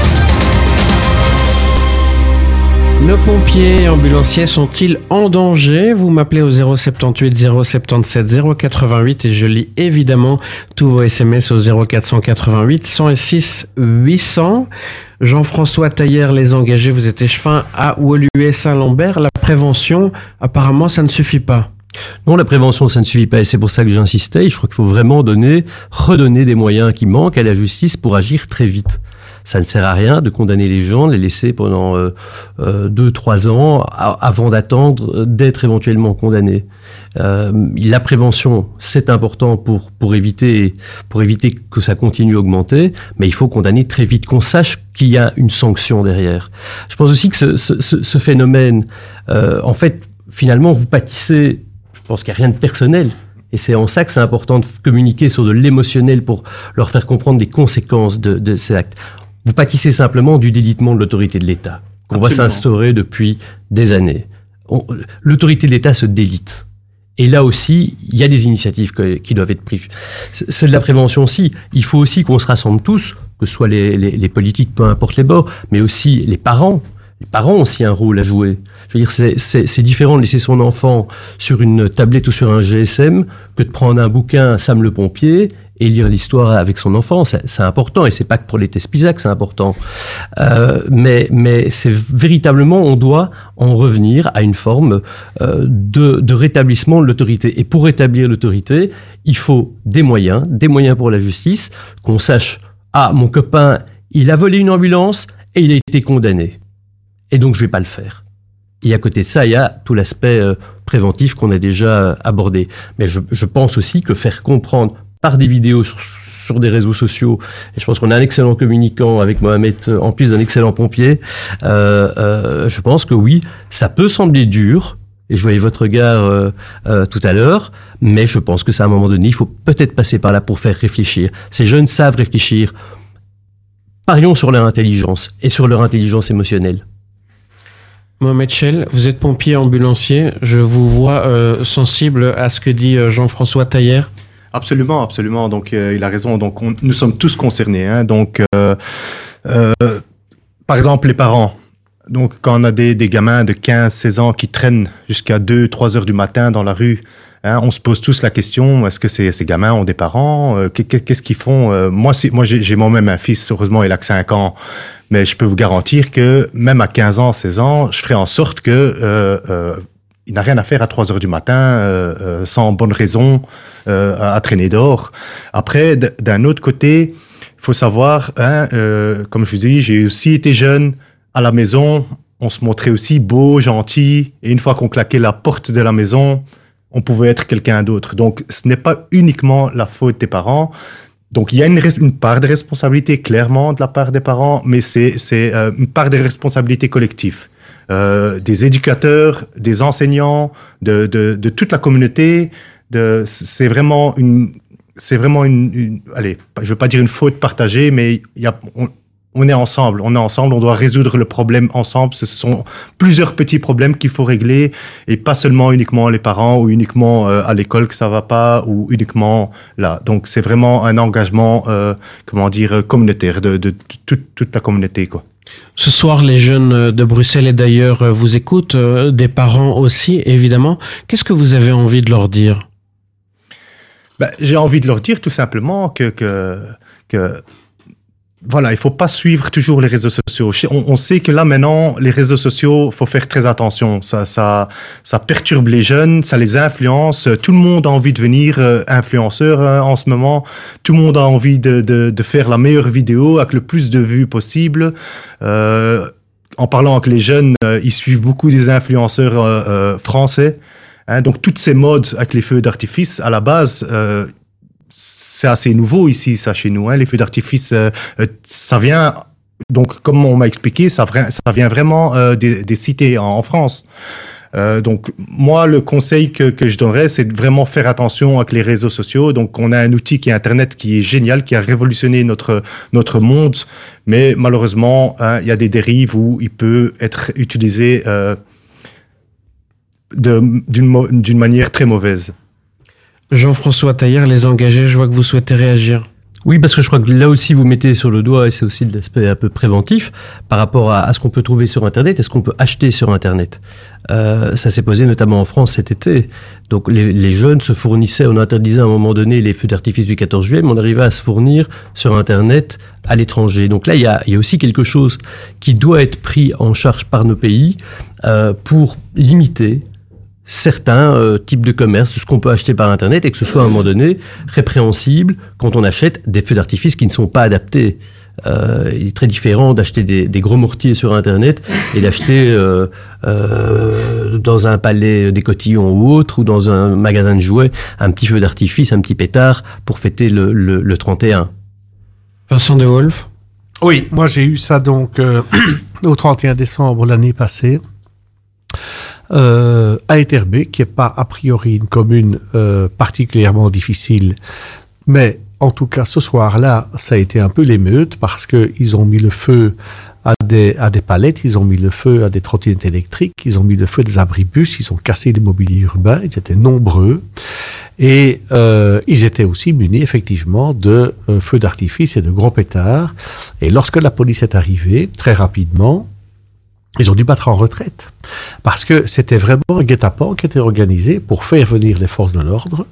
Nos pompiers et ambulanciers sont-ils en danger? Vous m'appelez au 078 077 088 et je lis évidemment tous vos SMS au 0488 106 800. Jean-François Taillère, les engagés, vous êtes échevin à Woluwe Saint-Lambert. La prévention, apparemment, ça ne suffit pas. Non, la prévention, ça ne suffit pas et c'est pour ça que j'insistais. Je crois qu'il faut vraiment donner, redonner des moyens qui manquent à la justice pour agir très vite. Ça ne sert à rien de condamner les gens, les laisser pendant euh, euh, deux, trois ans avant d'attendre d'être éventuellement condamnés. Euh, la prévention, c'est important pour pour éviter pour éviter que ça continue à augmenter, mais il faut condamner très vite, qu'on sache qu'il y a une sanction derrière. Je pense aussi que ce, ce, ce phénomène, en fait, finalement, vous pâtissez. Je pense qu'il n'y a rien de personnel. Et c'est en ça que c'est important de communiquer sur de l'émotionnel pour leur faire comprendre les conséquences de, de ces actes. Vous pâtissez simplement du délitement de l'autorité de l'État, qu'on voit s'instaurer depuis des années. L'autorité de l'État se délite. Et là aussi, il y a des initiatives qui doivent être prises. C'est de la prévention aussi. Il faut aussi qu'on se rassemble tous, que ce soit les, les, les, politiques, peu importe les bords, mais aussi les parents. Les parents ont aussi un rôle à jouer. Je veux dire, c'est différent de laisser son enfant sur une tablette ou sur un GSM que de prendre un bouquin Sam le pompier et lire l'histoire avec son enfant, c'est important. Et c'est pas que pour les que c'est important. Euh, mais mais c'est véritablement, on doit en revenir à une forme euh, de, rétablissement de l'autorité. Et pour rétablir l'autorité, il faut des moyens, des moyens pour la justice, qu'on sache, ah, mon copain, il a volé une ambulance et il a été condamné. Et donc, je vais pas le faire. Et à côté de ça, il y a tout l'aspect euh, préventif qu'on a déjà abordé. Mais je pense aussi que faire comprendre par des vidéos sur, sur des réseaux sociaux. Et je pense qu'on a un excellent communicant avec Mohamed, euh, en plus d'un excellent pompier. Euh, euh, je pense que oui, ça peut sembler dur. Et je voyais votre regard euh, euh, tout à l'heure, mais je pense que c'est à un moment donné, il faut peut-être passer par là pour faire réfléchir. Ces jeunes savent réfléchir. Parions sur leur intelligence et sur leur intelligence émotionnelle. Mohamed Chel, vous êtes pompier ambulancier. Je vous vois euh, sensible à ce que dit euh, Jean-François Taillère. Absolument, absolument. Donc, euh, il a raison. Donc, on, nous sommes tous concernés. Hein. Donc, euh, euh, par exemple, les parents. Donc, quand on a des, gamins de 15, 16 ans qui traînent jusqu'à 2, 3 heures du matin dans la rue, hein, on se pose tous la question est-ce que ces, gamins ont des parents? Qu'est-ce qu'ils font? Moi, moi j'ai moi-même un fils. Heureusement, il a que 5 ans. Mais je peux vous garantir que même à 15 ans, 16 ans, je ferai en sorte que il n'a rien à faire à 3 heures du matin euh, euh, sans bonne raison euh, à, traîner dehors. Après, d'un autre côté, il faut savoir, hein, comme je vous dis, j'ai aussi été jeune à la maison. On se montrait aussi beau, gentil, et une fois qu'on claquait la porte de la maison, on pouvait être quelqu'un d'autre. Donc, ce n'est pas uniquement la faute des parents. Donc, il y a une, une, part de responsabilité clairement de la part des parents, mais c'est une part de responsabilité collective. Euh, des éducateurs, des enseignants, de, toute la communauté. C'est vraiment une, c'est vraiment une, allez, je veux pas dire une faute partagée, mais y a, on, on est ensemble, on est ensemble, on doit résoudre le problème ensemble. Ce sont plusieurs petits problèmes qu'il faut régler et pas seulement uniquement les parents ou uniquement euh, à l'école que ça va pas ou uniquement là. Donc c'est vraiment un engagement, euh, comment dire, communautaire de toute, toute la communauté quoi. Ce soir, les jeunes de Bruxelles et d'ailleurs vous écoutent, des parents aussi, évidemment. Qu'est-ce que vous avez envie de leur dire? Ben, J'ai envie de leur dire tout simplement que voilà, il faut pas suivre toujours les réseaux sociaux. On, sait que là maintenant, les réseaux sociaux, faut faire très attention. Ça, ça, ça perturbe les jeunes, ça les influence. Tout le monde a envie de devenir euh, influenceur hein, en ce moment. Tout le monde a envie de, de, faire la meilleure vidéo avec le plus de vues possible. Euh, en parlant avec les jeunes, euh, ils suivent beaucoup des influenceurs euh, français. Hein, donc toutes ces modes avec les feux d'artifice, à la base, c'est assez nouveau ici, ça chez nous. Hein. Les feux d'artifice, euh, ça vient, donc comme on m'a expliqué, ça, vient vraiment euh, des, cités en, France. Euh, donc moi, le conseil que, je donnerais, c'est de vraiment faire attention avec les réseaux sociaux. Donc on a un outil qui est Internet qui est génial, qui a révolutionné notre notre monde, mais malheureusement, hein, il y a des dérives où il peut être utilisé euh, d'une manière très mauvaise. Jean-François Taillère, les engagés, je vois que vous souhaitez réagir. Oui, parce que je crois que là aussi vous mettez sur le doigt, et c'est aussi l'aspect un peu préventif, par rapport à, ce qu'on peut trouver sur Internet et ce qu'on peut acheter sur Internet. Euh, ça s'est posé notamment en France cet été. Donc les, jeunes se fournissaient, on interdisait à un moment donné les feux d'artifice du 14 juillet, mais on arrivait à se fournir sur Internet à l'étranger. Donc là, il y, a, il y, a, aussi quelque chose qui doit être pris en charge par nos pays euh, pour limiter certains euh, types de commerce, ce qu'on peut acheter par Internet, et que ce soit à un moment donné répréhensible quand on achète des feux d'artifice qui ne sont pas adaptés. Euh, il est très différent d'acheter des, des, gros mortiers sur Internet et d'acheter euh, euh, dans un palais des cotillons ou autre, ou dans un magasin de jouets, un petit feu d'artifice, un petit pétard pour fêter le, le, le 31. Vincent de Wolf Oui, moi j'ai eu ça donc euh, au 31 décembre l'année passée euh, à Etterbe, qui n'est pas a priori une commune euh, particulièrement difficile, mais en tout cas ce soir-là, ça a été un peu l'émeute parce qu'ils ont mis le feu à des, à des palettes, ils ont mis le feu à des trottinettes électriques, ils ont mis le feu à des abribus, ils ont cassé des mobiliers urbains, ils étaient nombreux. Et euh, ils étaient aussi munis effectivement de euh, feux d'artifice et de gros pétards. Et lorsque la police est arrivée, très rapidement, ils ont dû battre en retraite parce que c'était vraiment un guet-apens qui était organisé pour faire venir les forces de l'ordre,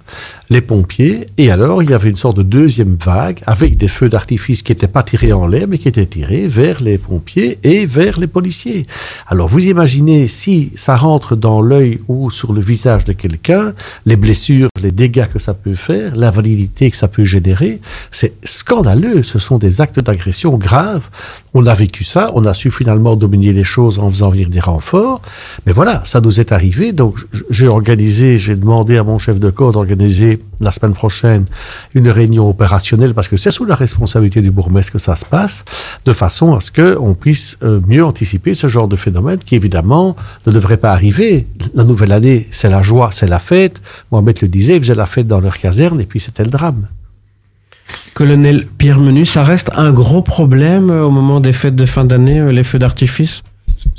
les pompiers, et alors il y avait une sorte de deuxième vague avec des feux d'artifice qui n'étaient pas tirés en l'air, mais qui étaient tirés vers les pompiers et vers les policiers. Alors vous imaginez si ça rentre dans l'œil ou sur le visage de quelqu'un, les blessures, les dégâts que ça peut faire, l'invalidité que ça peut générer, c'est scandaleux. Ce sont des actes d'agression graves. On a vécu ça, on a su finalement dominer les choses en faisant venir des renforts. Mais voilà, ça nous est arrivé. Donc, j'ai organisé, j'ai demandé à mon chef de corps d'organiser la semaine prochaine une réunion opérationnelle parce que c'est sous la responsabilité du bourgmestre que ça se passe, de façon à ce qu'on puisse euh, mieux anticiper ce genre de phénomène qui, évidemment, ne devrait pas arriver. La nouvelle année, c'est la joie, c'est la fête. Mohamed le disait, ils faisaient la fête dans leur caserne et puis c'était le drame. Colonel Pierre Menu, ça reste un gros problème euh, au moment des fêtes de fin d'année, euh, les feux d'artifice?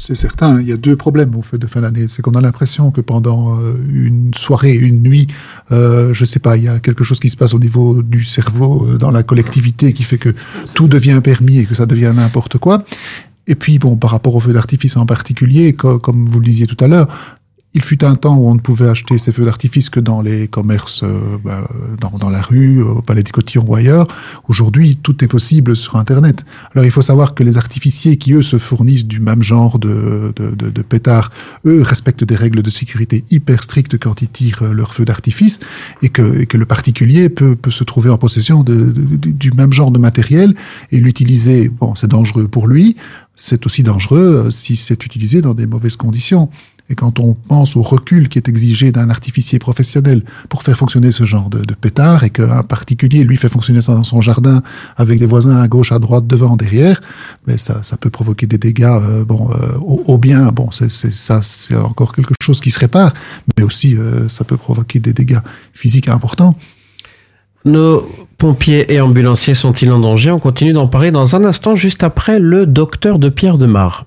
C'est certain. Il y a deux problèmes au fait de fin d'année. C'est qu'on a l'impression que pendant euh, une soirée, une nuit, euh, je sais pas, il y a quelque chose qui se passe au niveau du cerveau, euh, dans la collectivité, qui fait que tout devient permis et que ça devient n'importe quoi. Et puis, bon, par rapport au feu d'artifice en particulier, co comme vous le disiez tout à l'heure, il fut un temps où on ne pouvait acheter ces feux d'artifice que dans les commerces, euh, bah, dans, dans, la rue, au Palais des Cotillons ou ailleurs. Aujourd'hui, tout est possible sur Internet. Alors, il faut savoir que les artificiers qui, eux, se fournissent du même genre de, de, de, de pétards, eux, respectent des règles de sécurité hyper strictes quand ils tirent leurs feux d'artifice et que, et que le particulier peut, peut se trouver en possession du même genre de matériel et l'utiliser. Bon, c'est dangereux pour lui. C'est aussi dangereux euh, si c'est utilisé dans des mauvaises conditions. Et quand on pense au recul qui est exigé d'un artificier professionnel pour faire fonctionner ce genre de, de pétard et qu'un particulier lui fait fonctionner ça dans son jardin avec des voisins à gauche, à droite, devant, derrière, mais ça, ça peut provoquer des dégâts. Euh, bon, euh, au, au, bien, bon, c'est ça, c'est encore quelque chose qui se répare, mais aussi euh, ça peut provoquer des dégâts physiques importants. Nos pompiers et ambulanciers sont-ils en danger? On continue d'en parler dans un instant, juste après le docteur de Pierre de Mar.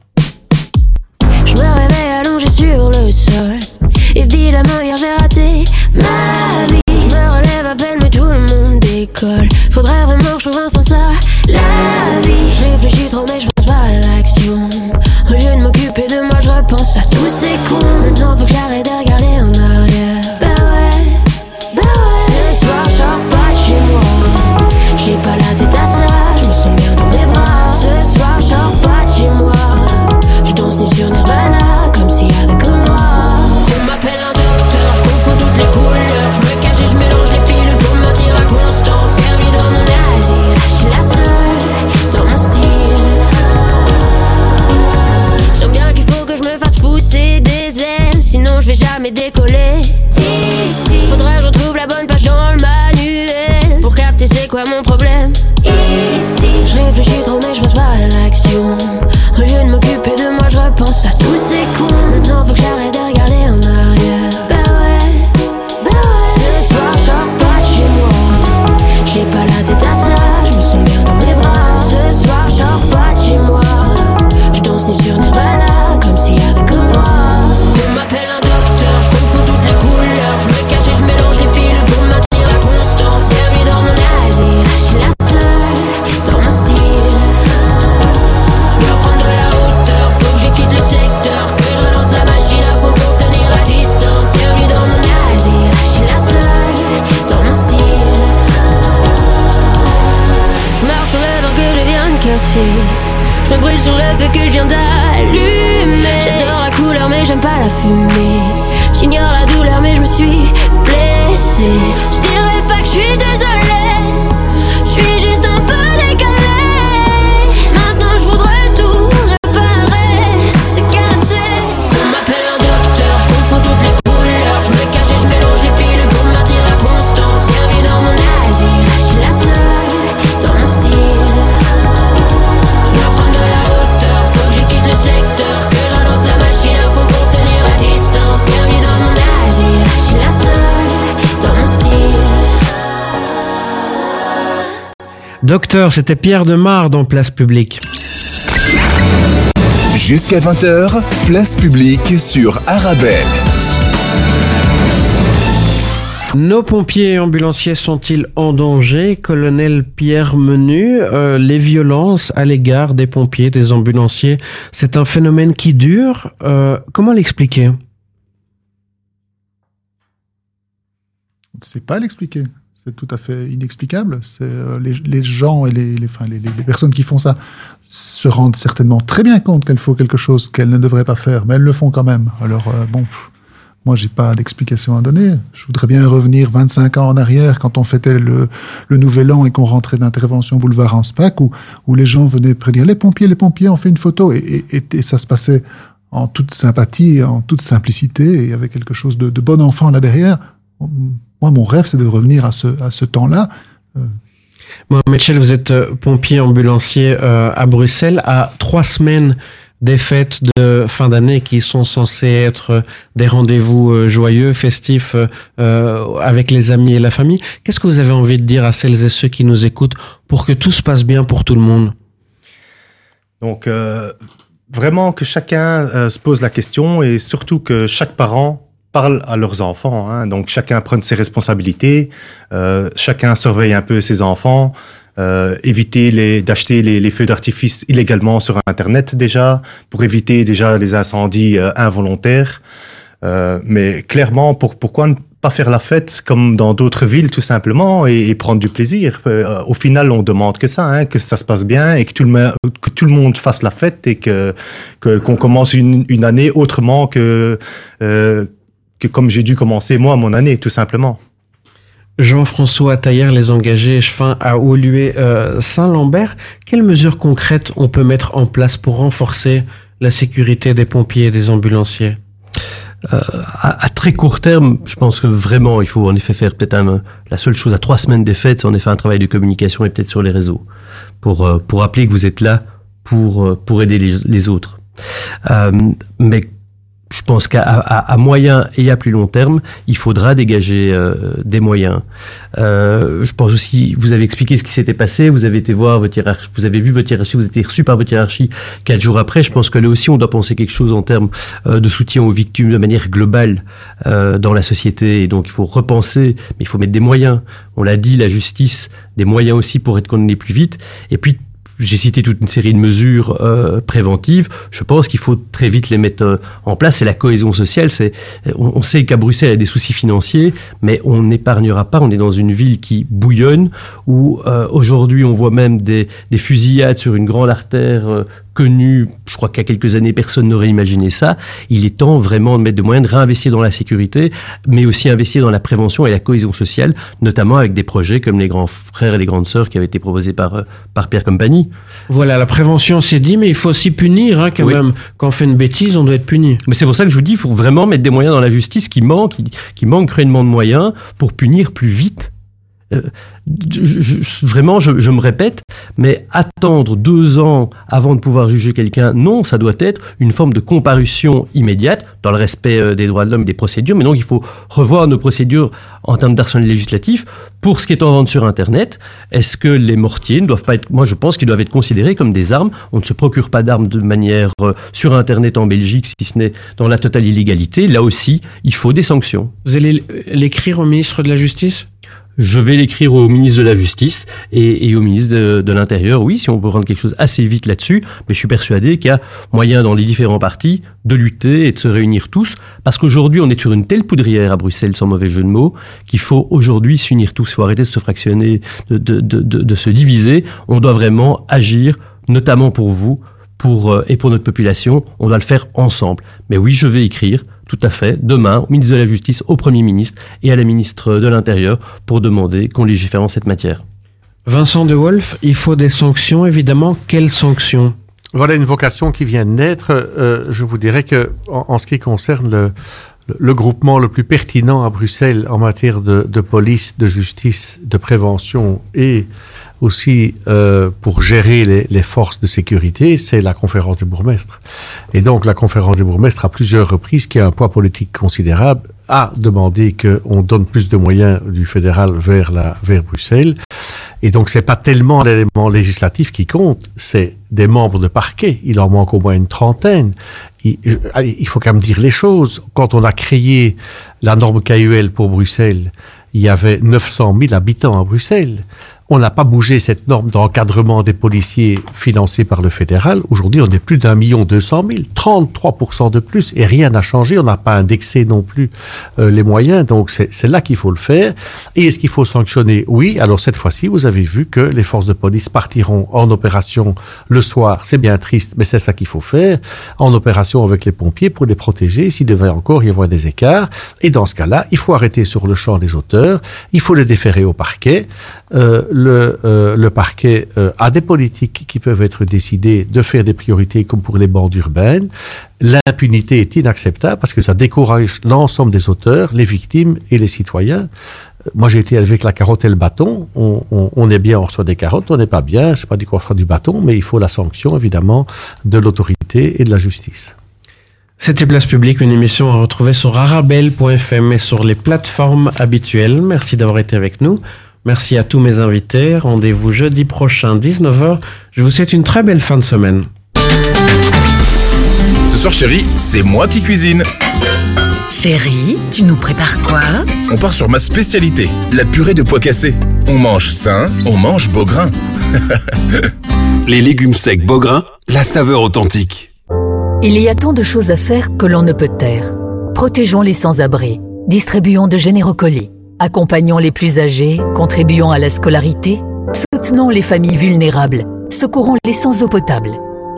Je me réveille allongé sur le sol. Évidemment, hier j'ai raté ma vie. Je me relève à peine, mais tout le monde décolle. Faudrait vraiment que je trouve un sens à la vie. Je réfléchis trop, mais je pense pas à l'action. Au lieu de m'occuper de moi, je repense à tous ces coups. Docteur, c'était Pierre Demar dans Place Publique. Jusqu'à 20h, place publique sur Arabelle. Nos pompiers et ambulanciers sont-ils en danger Colonel Pierre Menu, euh, les violences à l'égard des pompiers, des ambulanciers, c'est un phénomène qui dure. Euh, comment l'expliquer? On ne sait pas l'expliquer. C'est tout à fait inexplicable. C'est, euh, les, les gens et les, les, enfin, les, personnes qui font ça se rendent certainement très bien compte qu'elles font quelque chose qu'elles ne devraient pas faire, mais elles le font quand même. Alors, euh, bon, pff, moi, j'ai pas d'explication à donner. Je voudrais bien revenir 25 ans en arrière, quand on fêtait le, le Nouvel An et qu'on rentrait d'intervention boulevard Anspach, où, où les gens venaient prédire les pompiers, les pompiers, on fait une photo. Et, et, et- ça se passait en toute sympathie, en toute simplicité, et avait quelque chose de, de bon enfant là derrière. Moi, mon rêve, c'est de revenir à ce, à ce temps-là. Mohamed Chel, vous êtes euh, pompier ambulancier euh, à Bruxelles. À trois semaines des fêtes de fin d'année qui sont censées être euh, des rendez-vous euh, joyeux, festifs euh, euh, avec les amis et la famille, qu'est-ce que vous avez envie de dire à celles et ceux qui nous écoutent pour que tout se passe bien pour tout le monde? Donc, euh, vraiment que chacun euh, se pose la question et surtout que chaque parent parle à leurs enfants. hein. Donc, chacun prenne ses responsabilités, euh, chacun surveille un peu ses enfants, euh, éviter les, d'acheter les, les feux d'artifice illégalement sur Internet déjà, pour éviter déjà les incendies euh, involontaires. Euh, mais clairement, pour, pourquoi ne pas faire la fête comme dans d'autres villes tout simplement et, et prendre du plaisir? Euh, Au final, on demande que ça, hein, que ça se passe bien et que tout le, que tout le monde fasse la fête et que que- qu'on commence une, une année autrement que euh, que comme j'ai dû commencer moi mon année tout simplement. Jean-François Taillère, les engagés fin à Oulué euh, Saint-Lambert, quelles mesures concrètes on peut mettre en place pour renforcer la sécurité des pompiers et des ambulanciers? Euh, à, à très court terme, je pense que vraiment, il faut en effet faire peut-être un, la seule chose à trois semaines des fêtes, c'est en effet un travail de communication et peut-être sur les réseaux pour euh, pour rappeler que vous êtes là pour pour aider les, les autres. Euh, mais pense qu'à à, à moyen et à plus long terme, il faudra dégager euh, des moyens. Euh, je pense aussi, vous avez expliqué ce qui s'était passé, vous avez été voir votre hiérarchie, vous avez vu votre hiérarchie, vous été reçu par votre hiérarchie quatre jours après. Je pense que là aussi, on doit penser quelque chose en termes euh, de soutien aux victimes de manière globale euh, dans la société. Et donc, il faut repenser, mais il faut mettre des moyens. On l'a dit, la justice, des moyens aussi pour être condamné plus vite. Et puis, j'ai cité toute une série de mesures euh, préventives. Je pense qu'il faut très vite les mettre euh, en place. C'est la cohésion sociale. C'est, on, sait qu'à Bruxelles, il y a des soucis financiers, mais on n'épargnera pas. On est dans une ville qui bouillonne, où euh, aujourd'hui, on voit même des fusillades sur une grande artère connue. Je crois qu'à quelques années, personne n'aurait imaginé ça. Il est temps vraiment de mettre de moyens, de réinvestir dans la sécurité, mais aussi investir dans la prévention et la cohésion sociale, notamment avec des projets comme les grands frères et les grandes sœurs qui avaient été proposés par, euh, par Pierre Compagnie. Voilà, la prévention c'est dit, mais il faut aussi punir hein, quand Oui. même. Quand on fait une bêtise, on doit être puni. Mais c'est pour ça que je vous dis, il faut vraiment mettre des moyens dans la justice qui manquent, qui, qui manquent cruellement de moyens pour punir plus vite. Euh, vraiment, je, je me répète, mais attendre deux ans avant de pouvoir juger quelqu'un, non, ça doit être une forme de comparution immédiate dans le respect euh, des droits de l'homme et des procédures. Mais donc, il faut revoir nos procédures en termes d'arsenal législatif. Pour ce qui est en vente sur Internet, est-ce que les mortiers ne doivent pas être, moi je pense qu'ils doivent être considérés comme des armes. On ne se procure pas d'armes de manière euh, sur Internet en Belgique, si ce n'est dans la totale illégalité. Là aussi, il faut des sanctions. Vous allez l'écrire au ministre de la Justice? Je vais l'écrire au ministre de la Justice et, au ministre de, l'Intérieur, oui, si on peut rendre quelque chose assez vite là-dessus, mais je suis persuadé qu'il y a moyen dans les différents partis de lutter et de se réunir tous, parce qu'aujourd'hui on est sur une telle poudrière à Bruxelles, sans mauvais jeu de mots, qu'il faut aujourd'hui s'unir tous, il faut arrêter de se fractionner, de, de, se diviser, on doit vraiment agir, notamment pour vous, pour, et pour notre population. On doit le faire ensemble. Mais oui, je vais écrire tout à fait demain au ministre de la Justice, au Premier ministre et à la ministre de l'Intérieur pour demander qu'on légifère en cette matière. Vincent de Wolf, il faut des sanctions, évidemment. Quelles sanctions? Voilà une vocation qui vient de naître. Euh, je vous dirais que, en, ce qui concerne le, le, groupement le plus pertinent à Bruxelles en matière de, de police, de justice, de prévention et aussi euh, pour gérer les, forces de sécurité, c'est la conférence des bourgmestres. Et donc la conférence des bourgmestres, à plusieurs reprises, qui a un poids politique considérable, a demandé qu'on donne plus de moyens du fédéral vers, la, vers Bruxelles. Et donc, c'est pas tellement l'élément législatif qui compte, c'est des membres de parquet. Il en manque au moins une trentaine. Il, il, faut quand même dire les choses. Quand on a créé la norme KUL pour Bruxelles, il y avait 900 000 habitants à Bruxelles. On n'a pas bougé cette norme d'encadrement des policiers financée par le fédéral. Aujourd'hui, on est plus d'un million deux cent mille, 33% de plus, et rien n'a changé. On n'a pas indexé non plus euh, les moyens, donc c'est là qu'il faut le faire. Et est-ce qu'il faut sanctionner? Oui. Alors cette fois-ci, vous avez vu que les forces de police partiront en opération le soir. C'est bien triste, mais c'est ça qu'il faut faire. En opération avec les pompiers pour les protéger s'il devait encore y avoir des écarts. Et dans ce cas-là, il faut arrêter sur le champ les auteurs. Il faut les déférer au parquet. Euh, le, euh, le parquet euh, a des politiques qui peuvent être décidées de faire des priorités comme pour les bandes urbaines. L'impunité est inacceptable parce que ça décourage l'ensemble des auteurs, les victimes et les citoyens. Moi, j'ai été élevé avec la carotte et le bâton. On, on, on est bien, on reçoit des carottes. On n'est pas bien. Sais pas dit qu'on reçoit du bâton, mais il faut la sanction, évidemment, de l'autorité et de la justice. C'était Place Publique, une émission à retrouver sur arabelle.fm et sur les plateformes habituelles. Merci d'avoir été avec nous. Merci à tous mes invités. Rendez-vous jeudi prochain, 19h. Je vous souhaite une très belle fin de semaine. Ce soir, chérie, c'est moi qui cuisine. Chérie, tu nous prépares quoi? On part sur ma spécialité, la purée de pois cassés. On mange sain, on mange grain. Les légumes secs grain, la saveur authentique. Il y a tant de choses à faire que l'on ne peut taire. Protégeons les sans-abri. Distribuons de généreux colis. Accompagnons les plus âgés, contribuons à la scolarité, soutenons les familles vulnérables, secourons les sans eau potable,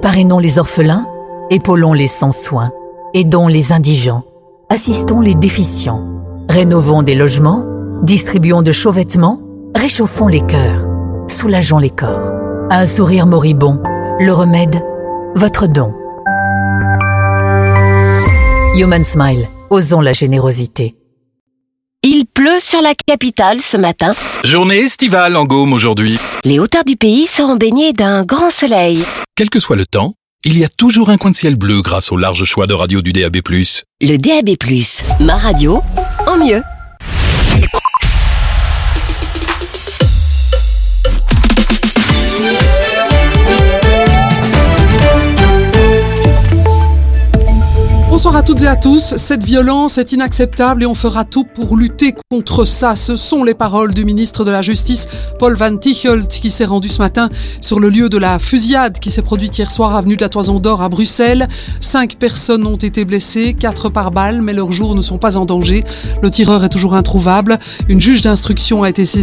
parrainons les orphelins, épaulons les sans soins, aidons les indigents, assistons les déficients, rénovons des logements, distribuons de chauds vêtements, réchauffons les cœurs, soulageons les corps. Un sourire moribond, le remède, votre don. Human Smile, osons la générosité. Il pleut sur la capitale ce matin. Journée estivale en Gaume aujourd'hui. Les hauteurs du pays seront baignées d'un grand soleil. Quel que soit le temps, il y a toujours un coin de ciel bleu grâce au large choix de radio du DAB+. Le DAB+, ma radio, en mieux. Bonsoir à toutes et à tous. Cette violence est inacceptable et on fera tout pour lutter contre ça. Ce sont les paroles du ministre de la Justice, Paul Van Tichelt, qui s'est rendu ce matin sur le lieu de la fusillade qui s'est produite hier soir avenue de la Toison d'Or à Bruxelles. Cinq personnes ont été blessées, quatre par balle, mais leurs jours ne sont pas en danger. Le tireur est toujours introuvable. Une juge d'instruction a été saisie